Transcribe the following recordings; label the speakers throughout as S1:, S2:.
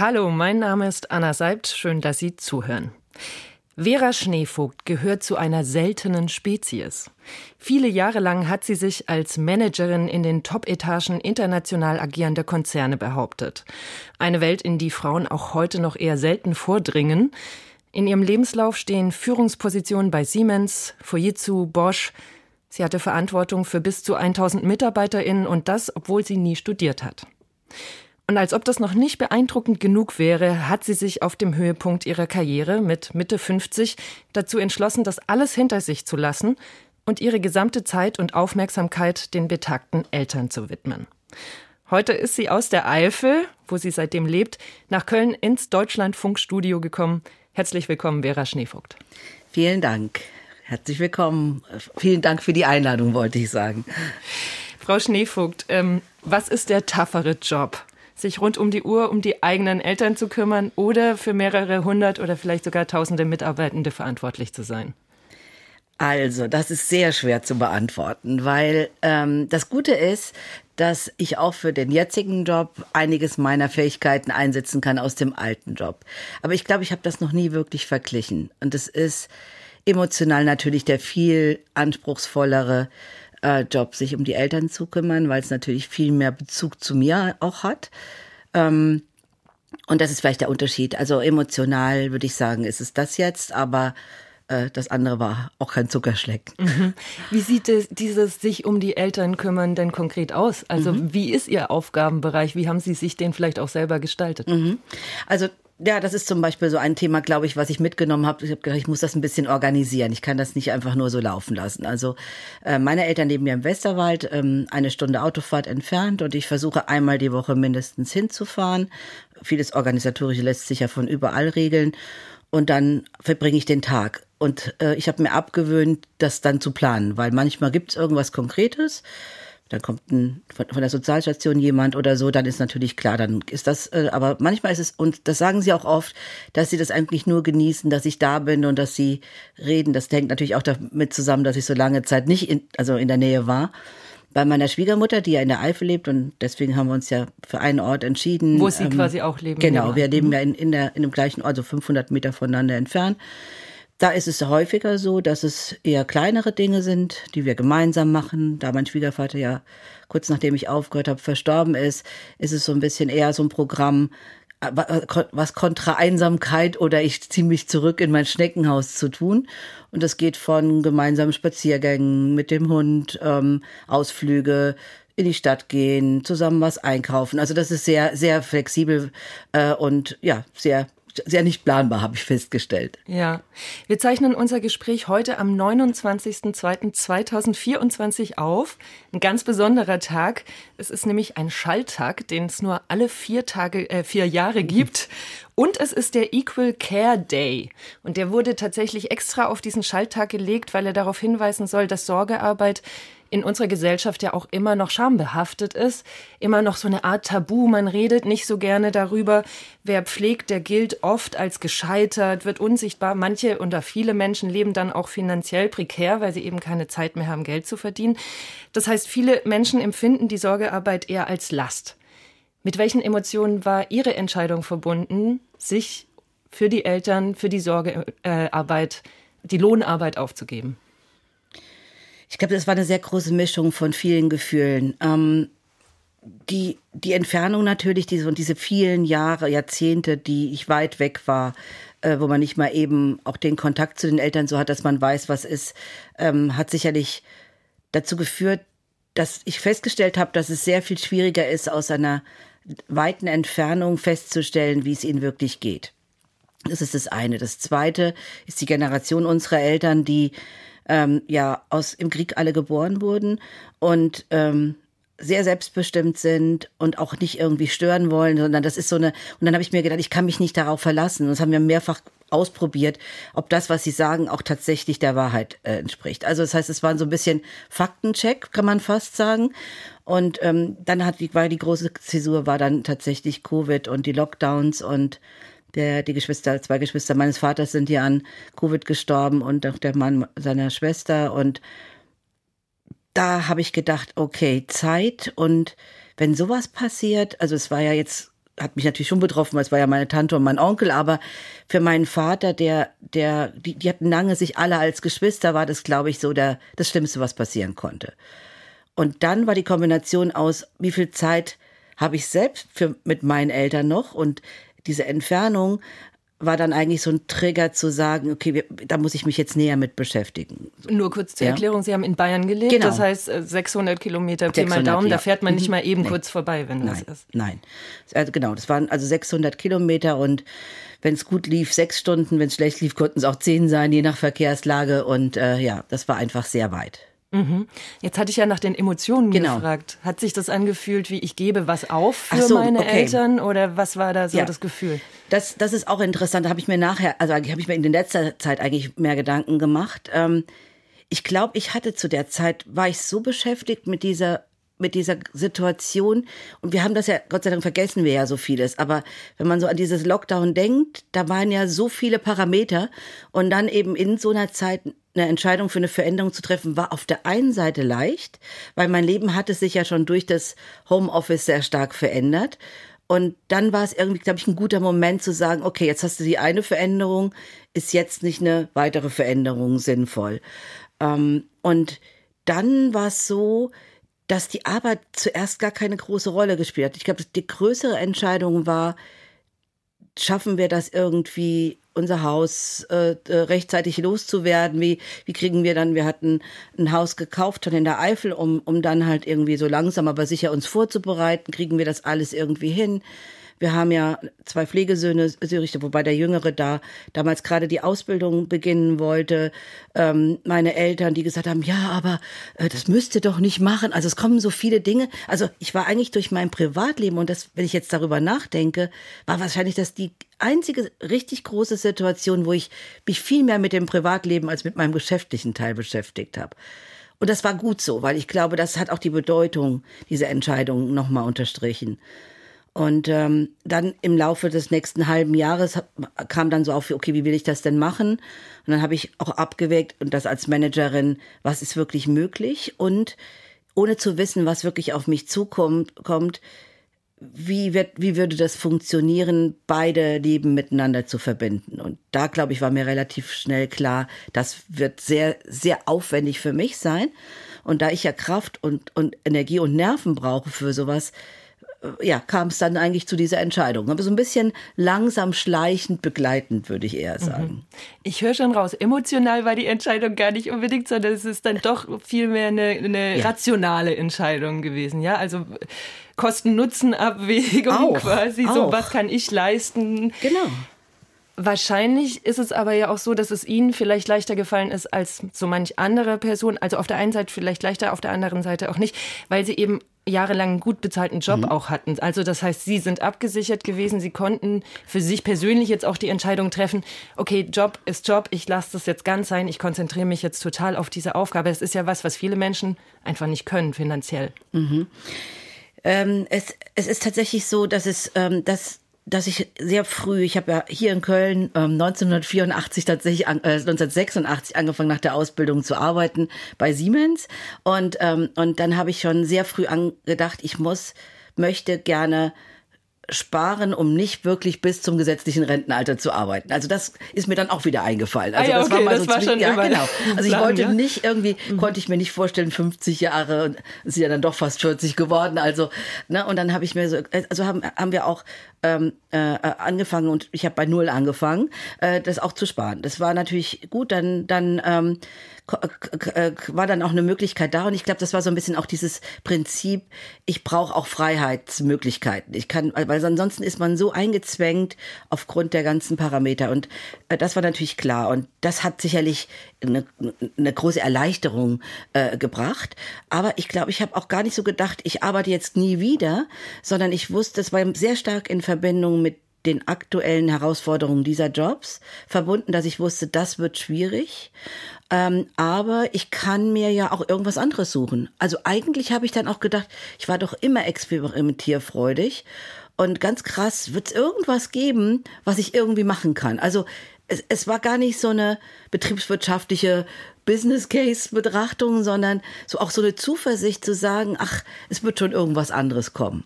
S1: Hallo, mein Name ist Anna Seibt. Schön, dass Sie zuhören. Vera Schneevogt gehört zu einer seltenen Spezies. Viele Jahre lang hat sie sich als Managerin in den Top-Etagen international agierender Konzerne behauptet. Eine Welt, in die Frauen auch heute noch eher selten vordringen. In ihrem Lebenslauf stehen Führungspositionen bei Siemens, Fujitsu, Bosch. Sie hatte Verantwortung für bis zu 1000 MitarbeiterInnen und das, obwohl sie nie studiert hat. Und als ob das noch nicht beeindruckend genug wäre, hat sie sich auf dem Höhepunkt ihrer Karriere mit Mitte 50 dazu entschlossen, das alles hinter sich zu lassen und ihre gesamte Zeit und Aufmerksamkeit den betagten Eltern zu widmen. Heute ist sie aus der Eifel, wo sie seitdem lebt, nach Köln ins Deutschlandfunkstudio gekommen. Herzlich willkommen, Vera Schneevogt.
S2: Vielen Dank. Herzlich willkommen. Vielen Dank für die Einladung, wollte ich sagen.
S1: Frau Schneevogt, ähm, was ist der taffere Job? Sich rund um die Uhr um die eigenen Eltern zu kümmern oder für mehrere hundert oder vielleicht sogar tausende Mitarbeitende verantwortlich zu sein?
S2: Also, das ist sehr schwer zu beantworten, weil ähm, das Gute ist, dass ich auch für den jetzigen Job einiges meiner Fähigkeiten einsetzen kann aus dem alten Job. Aber ich glaube, ich habe das noch nie wirklich verglichen. Und es ist emotional natürlich der viel anspruchsvollere äh, Job, sich um die Eltern zu kümmern, weil es natürlich viel mehr Bezug zu mir auch hat. Ähm, und das ist vielleicht der Unterschied. Also emotional würde ich sagen, ist es das jetzt, aber äh, das andere war auch kein Zuckerschlecken.
S1: Mhm. Wie sieht es, dieses sich um die Eltern kümmern denn konkret aus? Also mhm. wie ist Ihr Aufgabenbereich? Wie haben Sie sich den vielleicht auch selber gestaltet?
S2: Mhm. Also ja, das ist zum Beispiel so ein Thema, glaube ich, was ich mitgenommen habe. Ich habe gedacht, ich muss das ein bisschen organisieren. Ich kann das nicht einfach nur so laufen lassen. Also äh, meine Eltern leben ja im Westerwald, ähm, eine Stunde Autofahrt entfernt und ich versuche einmal die Woche mindestens hinzufahren. Vieles Organisatorische lässt sich ja von überall regeln. Und dann verbringe ich den Tag. Und äh, ich habe mir abgewöhnt, das dann zu planen, weil manchmal gibt es irgendwas Konkretes dann kommt ein, von, von, der Sozialstation jemand oder so, dann ist natürlich klar, dann ist das, äh, aber manchmal ist es, und das sagen sie auch oft, dass sie das eigentlich nur genießen, dass ich da bin und dass sie reden. Das hängt natürlich auch damit zusammen, dass ich so lange Zeit nicht in, also in der Nähe war. Bei meiner Schwiegermutter, die ja in der Eifel lebt und deswegen haben wir uns ja für einen Ort entschieden.
S1: Wo sie ähm, quasi auch leben.
S2: Genau, wir leben mhm. ja in, in, der, in dem gleichen Ort, so 500 Meter voneinander entfernt. Da ist es häufiger so, dass es eher kleinere Dinge sind, die wir gemeinsam machen. Da mein Schwiegervater ja kurz nachdem ich aufgehört habe verstorben ist, ist es so ein bisschen eher so ein Programm, äh, was kontra Einsamkeit oder ich ziehe mich zurück in mein Schneckenhaus zu tun. Und das geht von gemeinsamen Spaziergängen mit dem Hund, ähm, Ausflüge, in die Stadt gehen, zusammen was einkaufen. Also das ist sehr, sehr flexibel äh, und ja, sehr sehr nicht planbar, habe ich festgestellt.
S1: Ja, wir zeichnen unser Gespräch heute am 29.02.2024 auf. Ein ganz besonderer Tag. Es ist nämlich ein Schalltag, den es nur alle vier Tage, äh, vier Jahre gibt. Und es ist der Equal Care Day. Und der wurde tatsächlich extra auf diesen Schalltag gelegt, weil er darauf hinweisen soll, dass Sorgearbeit in unserer Gesellschaft ja auch immer noch schambehaftet ist, immer noch so eine Art Tabu. Man redet nicht so gerne darüber. Wer pflegt, der gilt oft als gescheitert, wird unsichtbar. Manche oder viele Menschen leben dann auch finanziell prekär, weil sie eben keine Zeit mehr haben, Geld zu verdienen. Das heißt, viele Menschen empfinden die Sorgearbeit eher als Last. Mit welchen Emotionen war Ihre Entscheidung verbunden, sich für die Eltern, für die Sorgearbeit, die Lohnarbeit aufzugeben?
S2: Ich glaube, das war eine sehr große Mischung von vielen Gefühlen. Ähm, die, die Entfernung natürlich, diese, und diese vielen Jahre, Jahrzehnte, die ich weit weg war, äh, wo man nicht mal eben auch den Kontakt zu den Eltern so hat, dass man weiß, was ist, ähm, hat sicherlich dazu geführt, dass ich festgestellt habe, dass es sehr viel schwieriger ist, aus einer weiten Entfernung festzustellen, wie es ihnen wirklich geht. Das ist das eine. Das zweite ist die Generation unserer Eltern, die ähm, ja aus im Krieg alle geboren wurden und ähm, sehr selbstbestimmt sind und auch nicht irgendwie stören wollen, sondern das ist so eine, und dann habe ich mir gedacht, ich kann mich nicht darauf verlassen. Und das haben wir mehrfach ausprobiert, ob das, was sie sagen, auch tatsächlich der Wahrheit äh, entspricht. Also das heißt, es war so ein bisschen Faktencheck, kann man fast sagen. Und ähm, dann hat die, war die große Zäsur war dann tatsächlich Covid und die Lockdowns und der, die Geschwister, zwei Geschwister meines Vaters sind ja an Covid gestorben und auch der Mann seiner Schwester und da habe ich gedacht, okay, Zeit und wenn sowas passiert, also es war ja jetzt, hat mich natürlich schon betroffen, weil es war ja meine Tante und mein Onkel, aber für meinen Vater, der, der, die, die hatten lange sich alle als Geschwister, war das, glaube ich, so der, das Schlimmste, was passieren konnte. Und dann war die Kombination aus, wie viel Zeit habe ich selbst für, mit meinen Eltern noch und diese Entfernung war dann eigentlich so ein Trigger zu sagen, okay, wir, da muss ich mich jetzt näher mit beschäftigen.
S1: Nur kurz zur ja. Erklärung, Sie haben in Bayern gelebt, genau. das heißt 600 äh, Kilometer Pi mal Daumen, ja. da fährt man nicht mhm. mal eben nee. kurz vorbei, wenn
S2: nein,
S1: das ist.
S2: Nein, also genau, das waren also 600 Kilometer und wenn es gut lief, sechs Stunden, wenn es schlecht lief, konnten es auch zehn sein, je nach Verkehrslage und äh, ja, das war einfach sehr weit.
S1: Mhm. Jetzt hatte ich ja nach den Emotionen genau. gefragt. Hat sich das angefühlt, wie ich gebe was auf für so, meine okay. Eltern oder was war da so ja. das Gefühl?
S2: Das, das ist auch interessant. Da habe ich mir nachher, also habe ich mir in der letzter Zeit eigentlich mehr Gedanken gemacht. Ähm, ich glaube, ich hatte zu der Zeit, war ich so beschäftigt mit dieser mit dieser Situation. Und wir haben das ja, Gott sei Dank vergessen wir ja so vieles. Aber wenn man so an dieses Lockdown denkt, da waren ja so viele Parameter. Und dann eben in so einer Zeit eine Entscheidung für eine Veränderung zu treffen, war auf der einen Seite leicht, weil mein Leben hatte sich ja schon durch das Homeoffice sehr stark verändert. Und dann war es irgendwie, glaube ich, ein guter Moment zu sagen, okay, jetzt hast du die eine Veränderung, ist jetzt nicht eine weitere Veränderung sinnvoll. Ähm, und dann war es so, dass die Arbeit zuerst gar keine große Rolle gespielt hat. Ich glaube, die größere Entscheidung war, schaffen wir das irgendwie, unser Haus äh, äh, rechtzeitig loszuwerden? Wie, wie kriegen wir dann, wir hatten ein Haus gekauft schon in der Eifel, um, um dann halt irgendwie so langsam, aber sicher uns vorzubereiten, kriegen wir das alles irgendwie hin? Wir haben ja zwei Pflegesöhne, Sörichte, wobei der Jüngere da damals gerade die Ausbildung beginnen wollte. Ähm, meine Eltern, die gesagt haben, ja, aber äh, das müsste doch nicht machen. Also es kommen so viele Dinge. Also ich war eigentlich durch mein Privatleben und das, wenn ich jetzt darüber nachdenke, war wahrscheinlich das die einzige richtig große Situation, wo ich mich viel mehr mit dem Privatleben als mit meinem geschäftlichen Teil beschäftigt habe. Und das war gut so, weil ich glaube, das hat auch die Bedeutung dieser Entscheidung nochmal unterstrichen. Und ähm, dann im Laufe des nächsten halben Jahres kam dann so auf, okay, wie will ich das denn machen? Und dann habe ich auch abgewägt und das als Managerin, was ist wirklich möglich? Und ohne zu wissen, was wirklich auf mich zukommt, kommt, wie, wird, wie würde das funktionieren, beide Leben miteinander zu verbinden? Und da, glaube ich, war mir relativ schnell klar, das wird sehr, sehr aufwendig für mich sein. Und da ich ja Kraft und, und Energie und Nerven brauche für sowas, ja, kam es dann eigentlich zu dieser Entscheidung. Aber so ein bisschen langsam, schleichend, begleitend, würde ich eher sagen. Mhm.
S1: Ich höre schon raus, emotional war die Entscheidung gar nicht unbedingt, sondern es ist dann doch vielmehr eine, eine ja. rationale Entscheidung gewesen. Ja, also Kosten-Nutzen-Abwägung quasi. Auch. So, was kann ich leisten?
S2: Genau.
S1: Wahrscheinlich ist es aber ja auch so, dass es Ihnen vielleicht leichter gefallen ist als so manch andere Person. Also auf der einen Seite vielleicht leichter, auf der anderen Seite auch nicht, weil Sie eben jahrelang einen gut bezahlten Job mhm. auch hatten. Also das heißt, Sie sind abgesichert gewesen. Sie konnten für sich persönlich jetzt auch die Entscheidung treffen, okay, Job ist Job, ich lasse das jetzt ganz sein, ich konzentriere mich jetzt total auf diese Aufgabe. Das ist ja was, was viele Menschen einfach nicht können finanziell.
S2: Mhm. Ähm, es, es ist tatsächlich so, dass es, ähm, dass dass ich sehr früh, ich habe ja hier in Köln ähm, 1984 tatsächlich, an, äh, 1986 angefangen nach der Ausbildung zu arbeiten bei Siemens und ähm, und dann habe ich schon sehr früh angedacht, ich muss möchte gerne sparen, um nicht wirklich bis zum gesetzlichen Rentenalter zu arbeiten. Also das ist mir dann auch wieder eingefallen. Also
S1: ah ja, okay, das war mal das so war schon
S2: ja, genau. Also ich wollte ja? nicht irgendwie mhm. konnte ich mir nicht vorstellen 50 Jahre und sind ja dann doch fast 40 geworden. Also ne und dann habe ich mir so also haben haben wir auch ähm, äh, angefangen und ich habe bei null angefangen, äh, das auch zu sparen. Das war natürlich gut. Dann dann ähm, äh, war dann auch eine Möglichkeit da und ich glaube, das war so ein bisschen auch dieses Prinzip, ich brauche auch Freiheitsmöglichkeiten. Ich kann, weil ansonsten ist man so eingezwängt aufgrund der ganzen Parameter und äh, das war natürlich klar und das hat sicherlich eine, eine große Erleichterung äh, gebracht. Aber ich glaube, ich habe auch gar nicht so gedacht, ich arbeite jetzt nie wieder, sondern ich wusste, es war sehr stark in Verbindung mit den aktuellen Herausforderungen dieser Jobs verbunden, dass ich wusste, das wird schwierig. Ähm, aber ich kann mir ja auch irgendwas anderes suchen. Also eigentlich habe ich dann auch gedacht, ich war doch immer experimentierfreudig. Und ganz krass, wird es irgendwas geben, was ich irgendwie machen kann. Also es, es war gar nicht so eine betriebswirtschaftliche Business Case Betrachtung, sondern so auch so eine Zuversicht zu sagen, ach, es wird schon irgendwas anderes kommen.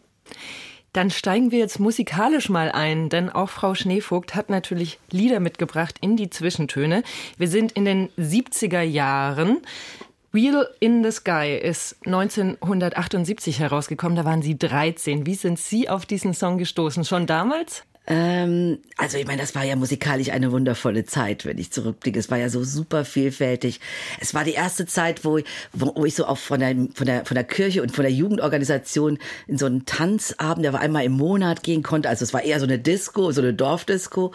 S1: Dann steigen wir jetzt musikalisch mal ein, denn auch Frau Schneevogt hat natürlich Lieder mitgebracht in die Zwischentöne. Wir sind in den 70er Jahren. Wheel in the Sky ist 1978 herausgekommen, da waren Sie 13. Wie sind Sie auf diesen Song gestoßen? Schon damals?
S2: Ähm, also ich meine, das war ja musikalisch eine wundervolle Zeit, wenn ich zurückblicke. Es war ja so super vielfältig. Es war die erste Zeit, wo ich, wo ich so auch von der, von der, von der Kirche und von der Jugendorganisation in so einen Tanzabend, der war einmal im Monat gehen konnte. Also es war eher so eine Disco, so eine Dorfdisco.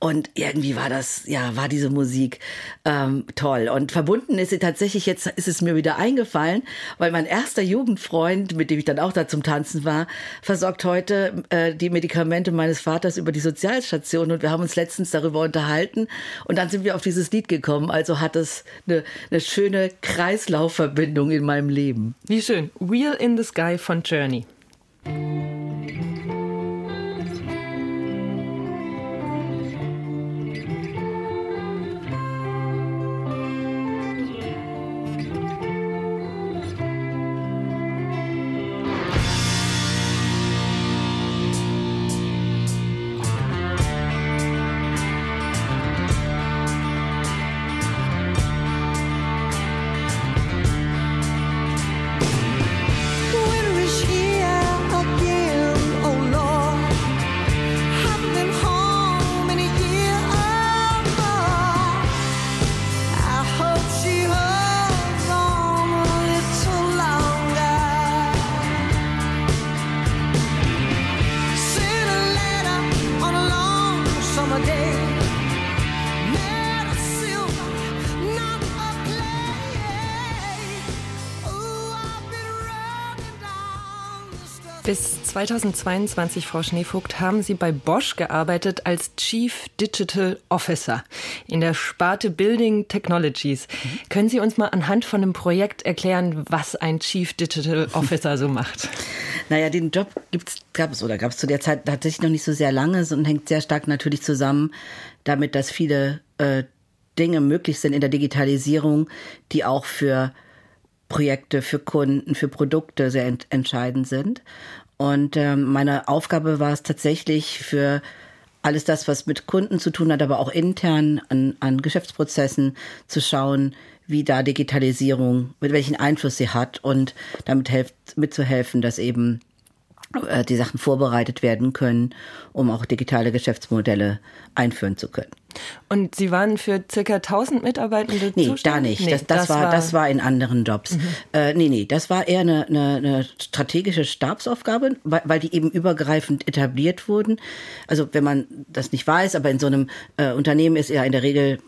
S2: Und irgendwie war das, ja, war diese Musik ähm, toll. Und verbunden ist sie tatsächlich, jetzt ist es mir wieder eingefallen, weil mein erster Jugendfreund, mit dem ich dann auch da zum Tanzen war, versorgt heute äh, die Medikamente meines Vaters Vaters über die Sozialstation und wir haben uns letztens darüber unterhalten und dann sind wir auf dieses Lied gekommen. Also hat es eine, eine schöne Kreislaufverbindung in meinem Leben.
S1: Wie schön. Wheel in the Sky von Journey. 2022, Frau Schneevogt, haben Sie bei Bosch gearbeitet als Chief Digital Officer in der Sparte Building Technologies. Mhm. Können Sie uns mal anhand von einem Projekt erklären, was ein Chief Digital Officer so macht?
S2: Naja, den Job gab es oder gab es zu der Zeit tatsächlich noch nicht so sehr lange und hängt sehr stark natürlich zusammen damit, dass viele äh, Dinge möglich sind in der Digitalisierung, die auch für Projekte für Kunden, für Produkte sehr ent entscheidend sind. Und ähm, meine Aufgabe war es tatsächlich für alles das, was mit Kunden zu tun hat, aber auch intern an, an Geschäftsprozessen zu schauen, wie da Digitalisierung, mit welchen Einfluss sie hat und damit helft, mitzuhelfen, dass eben äh, die Sachen vorbereitet werden können, um auch digitale Geschäftsmodelle einführen zu können.
S1: Und Sie waren für circa 1000 Mitarbeitende
S2: nee, zuständig? da nicht. Nee, das, das, das war, war, das war in anderen Jobs. Mhm. Äh, nee, nee, das war eher eine, eine, eine strategische Stabsaufgabe, weil, weil die eben übergreifend etabliert wurden. Also wenn man das nicht weiß, aber in so einem äh, Unternehmen ist ja in der Regel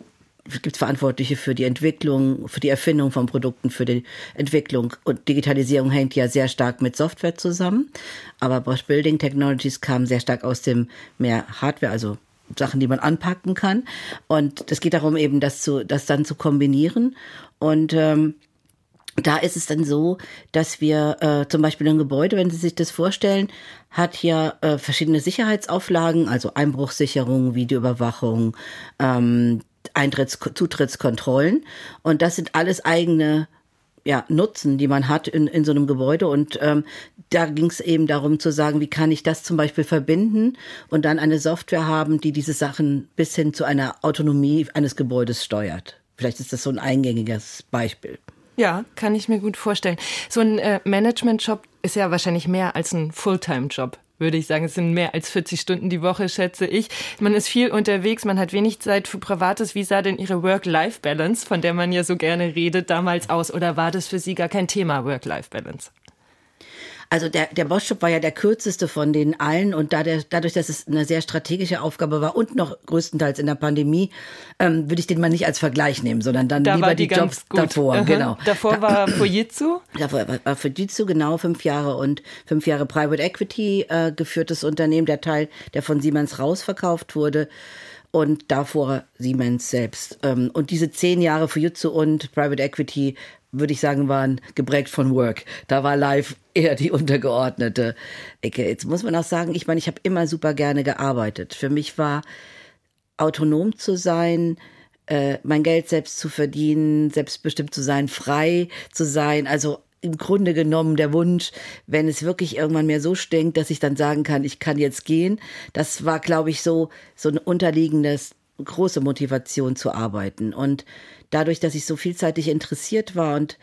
S2: gibt Verantwortliche für die Entwicklung, für die Erfindung von Produkten, für die Entwicklung. Und Digitalisierung hängt ja sehr stark mit Software zusammen. Aber Bosch Building Technologies kam sehr stark aus dem mehr Hardware, also Sachen, die man anpacken kann. Und es geht darum, eben das zu, das dann zu kombinieren. Und ähm, da ist es dann so, dass wir äh, zum Beispiel ein Gebäude, wenn Sie sich das vorstellen, hat ja äh, verschiedene Sicherheitsauflagen, also Einbruchssicherung, Videoüberwachung, ähm, Eintritts Zutrittskontrollen. Und das sind alles eigene ja, Nutzen, die man hat in, in so einem Gebäude. Und ähm, da ging es eben darum zu sagen, wie kann ich das zum Beispiel verbinden und dann eine Software haben, die diese Sachen bis hin zu einer Autonomie eines Gebäudes steuert. Vielleicht ist das so ein eingängiges Beispiel.
S1: Ja, kann ich mir gut vorstellen. So ein äh, Management-Job ist ja wahrscheinlich mehr als ein Fulltime-Job würde ich sagen. Es sind mehr als 40 Stunden die Woche, schätze ich. Man ist viel unterwegs, man hat wenig Zeit für Privates. Wie sah denn Ihre Work-Life-Balance, von der man ja so gerne redet, damals aus? Oder war das für Sie gar kein Thema, Work-Life-Balance?
S2: Also der, der Bosch-Job war ja der kürzeste von den allen und da der, dadurch, dass es eine sehr strategische Aufgabe war und noch größtenteils in der Pandemie, ähm, würde ich den mal nicht als Vergleich nehmen, sondern dann
S1: da
S2: lieber die, die Jobs davor. Aha. Genau.
S1: Davor war Fujitsu?
S2: Davor war, war Fujitsu, genau, fünf Jahre und fünf Jahre Private Equity äh, geführtes Unternehmen, der Teil, der von Siemens rausverkauft wurde und davor Siemens selbst. Ähm, und diese zehn Jahre Fujitsu und Private Equity würde ich sagen, waren geprägt von Work. Da war Live eher die untergeordnete Ecke. Jetzt muss man auch sagen, ich meine, ich habe immer super gerne gearbeitet. Für mich war autonom zu sein, äh, mein Geld selbst zu verdienen, selbstbestimmt zu sein, frei zu sein, also im Grunde genommen der Wunsch, wenn es wirklich irgendwann mir so stinkt, dass ich dann sagen kann, ich kann jetzt gehen. Das war, glaube ich, so, so ein unterliegendes, große Motivation zu arbeiten. Und dadurch, dass ich so vielseitig interessiert war und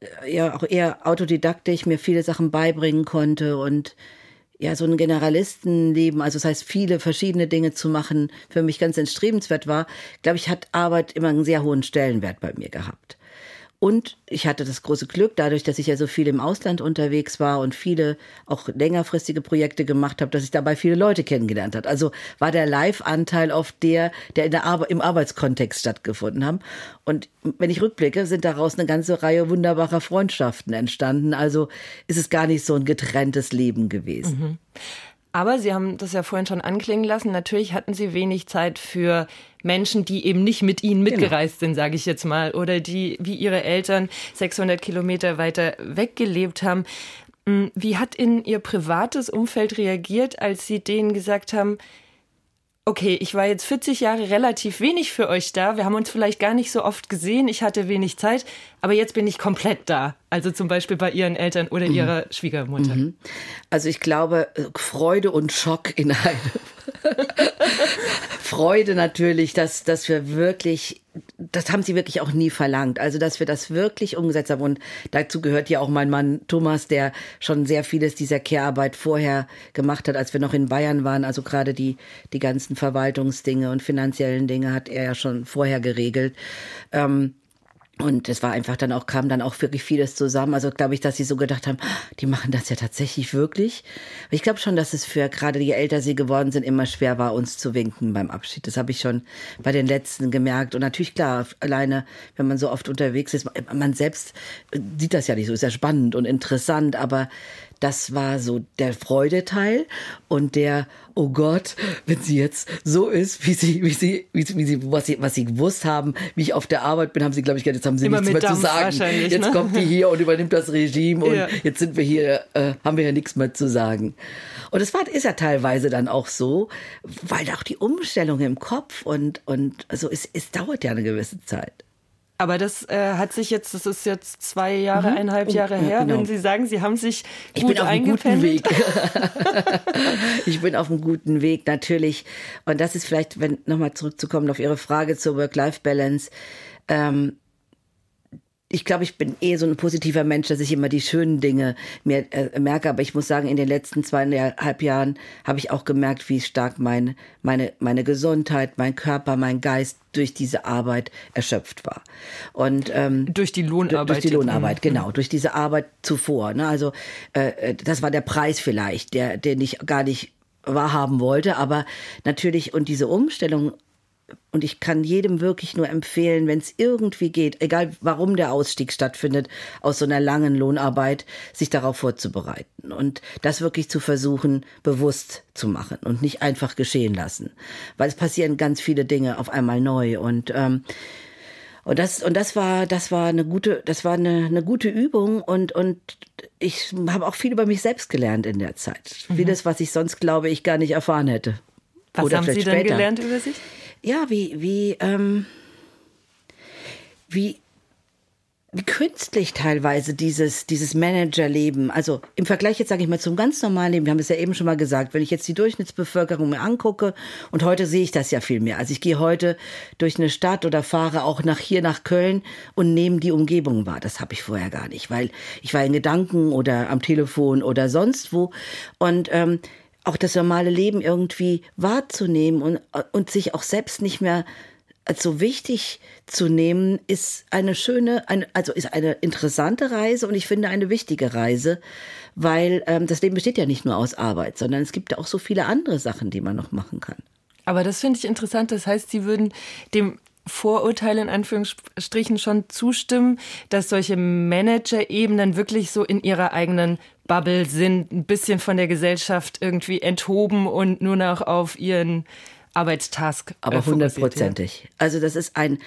S2: äh, ja auch eher autodidaktisch mir viele Sachen beibringen konnte und ja, so ein Generalistenleben, also das heißt, viele verschiedene Dinge zu machen, für mich ganz entstrebenswert war, glaube ich, hat Arbeit immer einen sehr hohen Stellenwert bei mir gehabt. Und ich hatte das große Glück, dadurch, dass ich ja so viel im Ausland unterwegs war und viele auch längerfristige Projekte gemacht habe, dass ich dabei viele Leute kennengelernt habe. Also war der Live-Anteil auf der, der der Ar im Arbeitskontext stattgefunden haben. Und wenn ich rückblicke, sind daraus eine ganze Reihe wunderbarer Freundschaften entstanden. Also ist es gar nicht so ein getrenntes Leben gewesen. Mhm.
S1: Aber Sie haben das ja vorhin schon anklingen lassen. Natürlich hatten Sie wenig Zeit für Menschen, die eben nicht mit Ihnen genau. mitgereist genau. sind, sage ich jetzt mal, oder die wie Ihre Eltern 600 Kilometer weiter weggelebt haben. Hm, wie hat in Ihr privates Umfeld reagiert, als Sie denen gesagt haben, okay, ich war jetzt 40 Jahre relativ wenig für euch da. Wir haben uns vielleicht gar nicht so oft gesehen. Ich hatte wenig Zeit, aber jetzt bin ich komplett da. Also zum Beispiel bei ihren Eltern oder mhm. ihrer Schwiegermutter. Mhm.
S2: Also ich glaube, äh, Freude und Schock in einem. Freude natürlich, dass, dass wir wirklich, das haben sie wirklich auch nie verlangt. Also, dass wir das wirklich umgesetzt haben. Und dazu gehört ja auch mein Mann Thomas, der schon sehr vieles dieser Care-Arbeit vorher gemacht hat, als wir noch in Bayern waren. Also gerade die, die ganzen Verwaltungsdinge und finanziellen Dinge hat er ja schon vorher geregelt. Ähm, und es war einfach dann auch, kam dann auch wirklich vieles zusammen. Also glaube ich, dass sie so gedacht haben, die machen das ja tatsächlich wirklich. ich glaube schon, dass es für gerade je älter sie geworden sind, immer schwer war, uns zu winken beim Abschied. Das habe ich schon bei den letzten gemerkt. Und natürlich, klar, alleine, wenn man so oft unterwegs ist, man selbst sieht das ja nicht so, ist ja spannend und interessant, aber das war so der Freudeteil und der, oh Gott, wenn sie jetzt so ist, wie sie, wie sie, wie sie, wie sie was sie, was sie gewusst haben, wie ich auf der Arbeit bin, haben sie, glaube ich, jetzt haben sie Immer nichts mehr zu sagen. Jetzt ne? kommt die hier und übernimmt das Regime und ja. jetzt sind wir hier, äh, haben wir ja nichts mehr zu sagen. Und es war, ist ja teilweise dann auch so, weil auch die Umstellung im Kopf und, und, also es, es dauert ja eine gewisse Zeit.
S1: Aber das äh, hat sich jetzt, das ist jetzt zwei Jahre, mhm. eineinhalb Jahre her, genau. wenn Sie sagen, Sie haben sich
S2: ich gut bin auf einem guten Weg. ich bin auf einem guten Weg, natürlich. Und das ist vielleicht, wenn nochmal zurückzukommen auf Ihre Frage zur Work-Life-Balance. Ähm, ich glaube, ich bin eh so ein positiver Mensch, dass ich immer die schönen Dinge mir äh, merke. Aber ich muss sagen, in den letzten zweieinhalb Jahren habe ich auch gemerkt, wie stark mein, meine, meine Gesundheit, mein Körper, mein Geist durch diese Arbeit erschöpft war. Und
S1: ähm, durch die Lohnarbeit.
S2: Durch die Lohnarbeit, mhm. genau, durch diese Arbeit zuvor. Ne? Also äh, äh, das war der Preis vielleicht, der, den ich gar nicht wahrhaben wollte. Aber natürlich und diese Umstellung und ich kann jedem wirklich nur empfehlen, wenn es irgendwie geht, egal warum der Ausstieg stattfindet, aus so einer langen Lohnarbeit, sich darauf vorzubereiten und das wirklich zu versuchen, bewusst zu machen und nicht einfach geschehen lassen. Weil es passieren ganz viele Dinge auf einmal neu und ähm, und das und das war das war eine gute das war eine, eine gute Übung und und ich habe auch viel über mich selbst gelernt in der Zeit. Mhm. Vieles, was ich sonst glaube ich gar nicht erfahren hätte.
S1: Was Oder haben Sie denn später. gelernt über sich?
S2: Ja, wie, wie, ähm, wie, wie künstlich teilweise dieses, dieses Managerleben, also im Vergleich jetzt sage ich mal zum ganz normalen Leben, wir haben es ja eben schon mal gesagt, wenn ich jetzt die Durchschnittsbevölkerung mir angucke und heute sehe ich das ja viel mehr. Also ich gehe heute durch eine Stadt oder fahre auch nach hier nach Köln und nehme die Umgebung wahr. Das habe ich vorher gar nicht, weil ich war in Gedanken oder am Telefon oder sonst wo und ähm, auch das normale Leben irgendwie wahrzunehmen und, und sich auch selbst nicht mehr als so wichtig zu nehmen, ist eine schöne, eine, also ist eine interessante Reise und ich finde eine wichtige Reise, weil ähm, das Leben besteht ja nicht nur aus Arbeit, sondern es gibt ja auch so viele andere Sachen, die man noch machen kann.
S1: Aber das finde ich interessant. Das heißt, Sie würden dem Vorurteil in Anführungsstrichen schon zustimmen, dass solche Manager-Ebenen wirklich so in ihrer eigenen Bubble sind, ein bisschen von der Gesellschaft irgendwie enthoben und nur noch auf ihren Arbeitstask.
S2: Aber äh, hundertprozentig. Also das ist ein,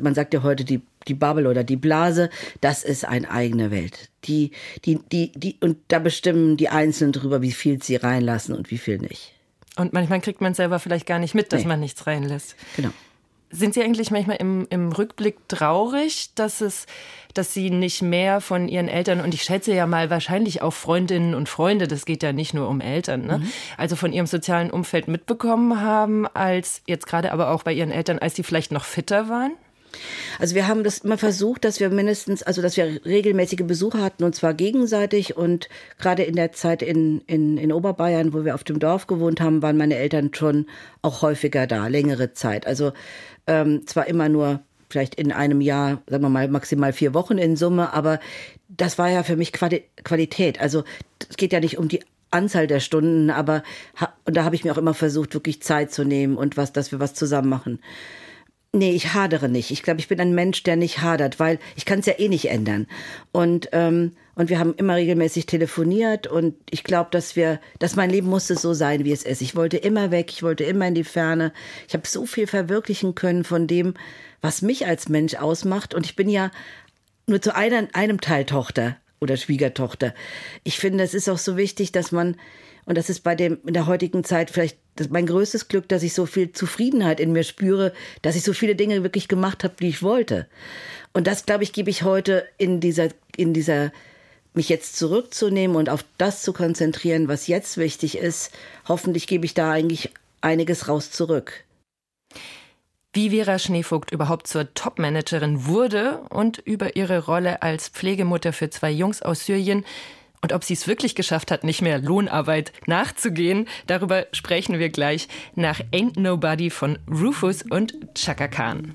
S2: man sagt ja heute die, die Bubble oder die Blase, das ist eine eigene Welt. Die, die, die, die, und da bestimmen die Einzelnen drüber, wie viel sie reinlassen und wie viel nicht.
S1: Und manchmal kriegt man selber vielleicht gar nicht mit, dass nee. man nichts reinlässt.
S2: Genau.
S1: Sind Sie eigentlich manchmal im, im Rückblick traurig, dass es, dass Sie nicht mehr von Ihren Eltern und ich schätze ja mal wahrscheinlich auch Freundinnen und Freunde, das geht ja nicht nur um Eltern, ne? Mhm. also von Ihrem sozialen Umfeld mitbekommen haben, als jetzt gerade aber auch bei Ihren Eltern, als Sie vielleicht noch fitter waren?
S2: Also wir haben das immer versucht, dass wir mindestens, also dass wir regelmäßige Besuche hatten und zwar gegenseitig und gerade in der Zeit in, in, in Oberbayern, wo wir auf dem Dorf gewohnt haben, waren meine Eltern schon auch häufiger da, längere Zeit. Also ähm, zwar immer nur vielleicht in einem Jahr, sagen wir mal, maximal vier Wochen in Summe, aber das war ja für mich Quali Qualität. Also es geht ja nicht um die Anzahl der Stunden, aber und da habe ich mir auch immer versucht, wirklich Zeit zu nehmen und was, dass wir was zusammen machen. Nee, ich hadere nicht. Ich glaube, ich bin ein Mensch, der nicht hadert, weil ich kann es ja eh nicht ändern. Und ähm, und wir haben immer regelmäßig telefoniert und ich glaube, dass wir, dass mein Leben musste so sein, wie es ist. Ich wollte immer weg, ich wollte immer in die Ferne. Ich habe so viel verwirklichen können von dem, was mich als Mensch ausmacht. Und ich bin ja nur zu einer, einem Teil Tochter oder Schwiegertochter. Ich finde, es ist auch so wichtig, dass man und das ist bei dem in der heutigen Zeit vielleicht mein größtes Glück, dass ich so viel Zufriedenheit in mir spüre, dass ich so viele Dinge wirklich gemacht habe, die ich wollte. Und das, glaube ich, gebe ich heute in dieser, in dieser, mich jetzt zurückzunehmen und auf das zu konzentrieren, was jetzt wichtig ist. Hoffentlich gebe ich da eigentlich einiges raus zurück.
S1: Wie Vera Schneevogt überhaupt zur Topmanagerin wurde und über ihre Rolle als Pflegemutter für zwei Jungs aus Syrien, und ob sie es wirklich geschafft hat, nicht mehr Lohnarbeit nachzugehen, darüber sprechen wir gleich nach Ain't Nobody von Rufus und Chaka Khan.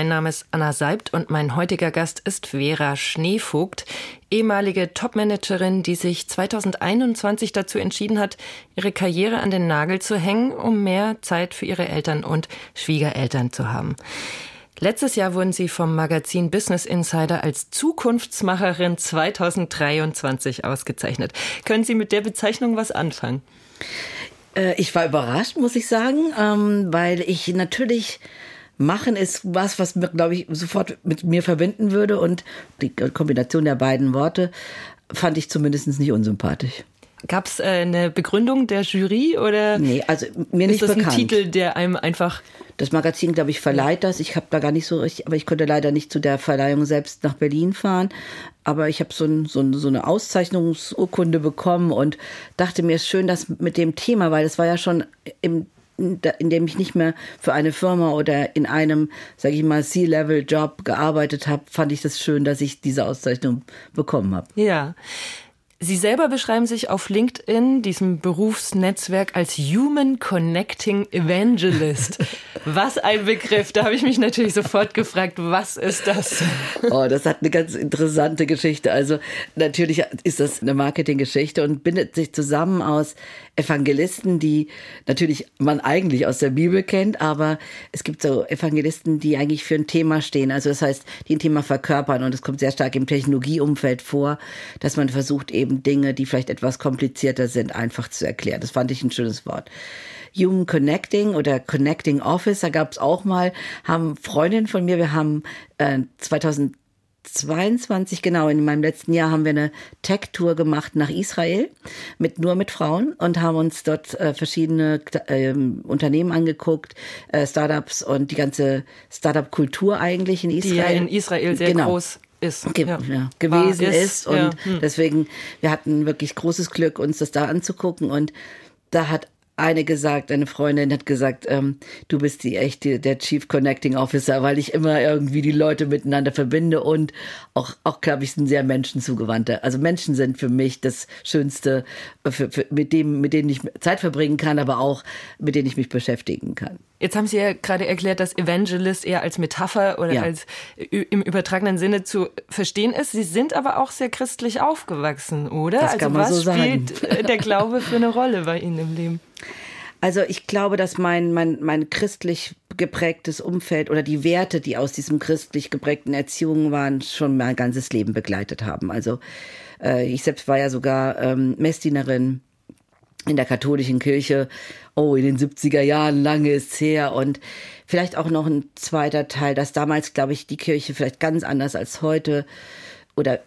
S1: Mein Name ist Anna Seibt und mein heutiger Gast ist Vera Schneevogt, ehemalige Topmanagerin, die sich 2021 dazu entschieden hat, ihre Karriere an den Nagel zu hängen, um mehr Zeit für ihre Eltern und Schwiegereltern zu haben. Letztes Jahr wurden Sie vom Magazin Business Insider als Zukunftsmacherin 2023 ausgezeichnet. Können Sie mit der Bezeichnung was anfangen?
S2: Äh, ich war überrascht, muss ich sagen, ähm, weil ich natürlich Machen ist was, was mir, glaube ich, sofort mit mir verbinden würde. Und die Kombination der beiden Worte fand ich zumindest nicht unsympathisch.
S1: Gab es äh, eine Begründung der Jury oder?
S2: Nee, also mir nicht
S1: ist das
S2: bekannt.
S1: ein Titel, der einem einfach.
S2: Das Magazin, glaube ich, verleiht das. Ich habe da gar nicht so richtig, aber ich konnte leider nicht zu der Verleihung selbst nach Berlin fahren. Aber ich habe so, ein, so, ein, so eine Auszeichnungsurkunde bekommen und dachte mir, es ist schön, dass mit dem Thema, weil es war ja schon im in dem ich nicht mehr für eine Firma oder in einem, sage ich mal, C-Level-Job gearbeitet habe, fand ich das schön, dass ich diese Auszeichnung bekommen habe.
S1: Ja. Sie selber beschreiben sich auf LinkedIn, diesem Berufsnetzwerk, als Human Connecting Evangelist. Was ein Begriff. Da habe ich mich natürlich sofort gefragt, was ist das?
S2: Oh, das hat eine ganz interessante Geschichte. Also natürlich ist das eine Marketinggeschichte und bindet sich zusammen aus Evangelisten, die natürlich man eigentlich aus der Bibel kennt, aber es gibt so Evangelisten, die eigentlich für ein Thema stehen. Also das heißt, die ein Thema verkörpern und es kommt sehr stark im Technologieumfeld vor, dass man versucht eben Dinge, die vielleicht etwas komplizierter sind, einfach zu erklären. Das fand ich ein schönes Wort. Human Connecting oder Connecting Office, da gab es auch mal, haben Freundinnen von mir, wir haben äh, 2000 22, genau, in meinem letzten Jahr haben wir eine Tech-Tour gemacht nach Israel mit nur mit Frauen und haben uns dort äh, verschiedene äh, Unternehmen angeguckt, äh, Startups und die ganze Startup-Kultur eigentlich in Israel.
S1: Die ja in Israel sehr genau. groß ist.
S2: Ge ja. Ja, gewesen ist. ist. Und ja. hm. deswegen, wir hatten wirklich großes Glück, uns das da anzugucken. Und da hat eine gesagt, eine Freundin hat gesagt, ähm, du bist die echte, der Chief Connecting Officer, weil ich immer irgendwie die Leute miteinander verbinde und auch, auch glaube ich, sind sehr menschenzugewandte. Also Menschen sind für mich das Schönste, für, für, mit dem, mit denen ich Zeit verbringen kann, aber auch mit denen ich mich beschäftigen kann.
S1: Jetzt haben Sie ja gerade erklärt, dass Evangelist eher als Metapher oder ja. als im übertragenen Sinne zu verstehen ist. Sie sind aber auch sehr christlich aufgewachsen, oder?
S2: Das
S1: also
S2: was
S1: so
S2: spielt
S1: sagen. der Glaube für eine Rolle bei Ihnen im Leben?
S2: Also ich glaube, dass mein, mein, mein christlich geprägtes Umfeld oder die Werte, die aus diesem christlich geprägten Erziehung waren, schon mein ganzes Leben begleitet haben. Also äh, ich selbst war ja sogar ähm, Messdienerin in der katholischen Kirche, oh, in den 70er Jahren, lange ist's her und vielleicht auch noch ein zweiter Teil, dass damals, glaube ich, die Kirche vielleicht ganz anders als heute oder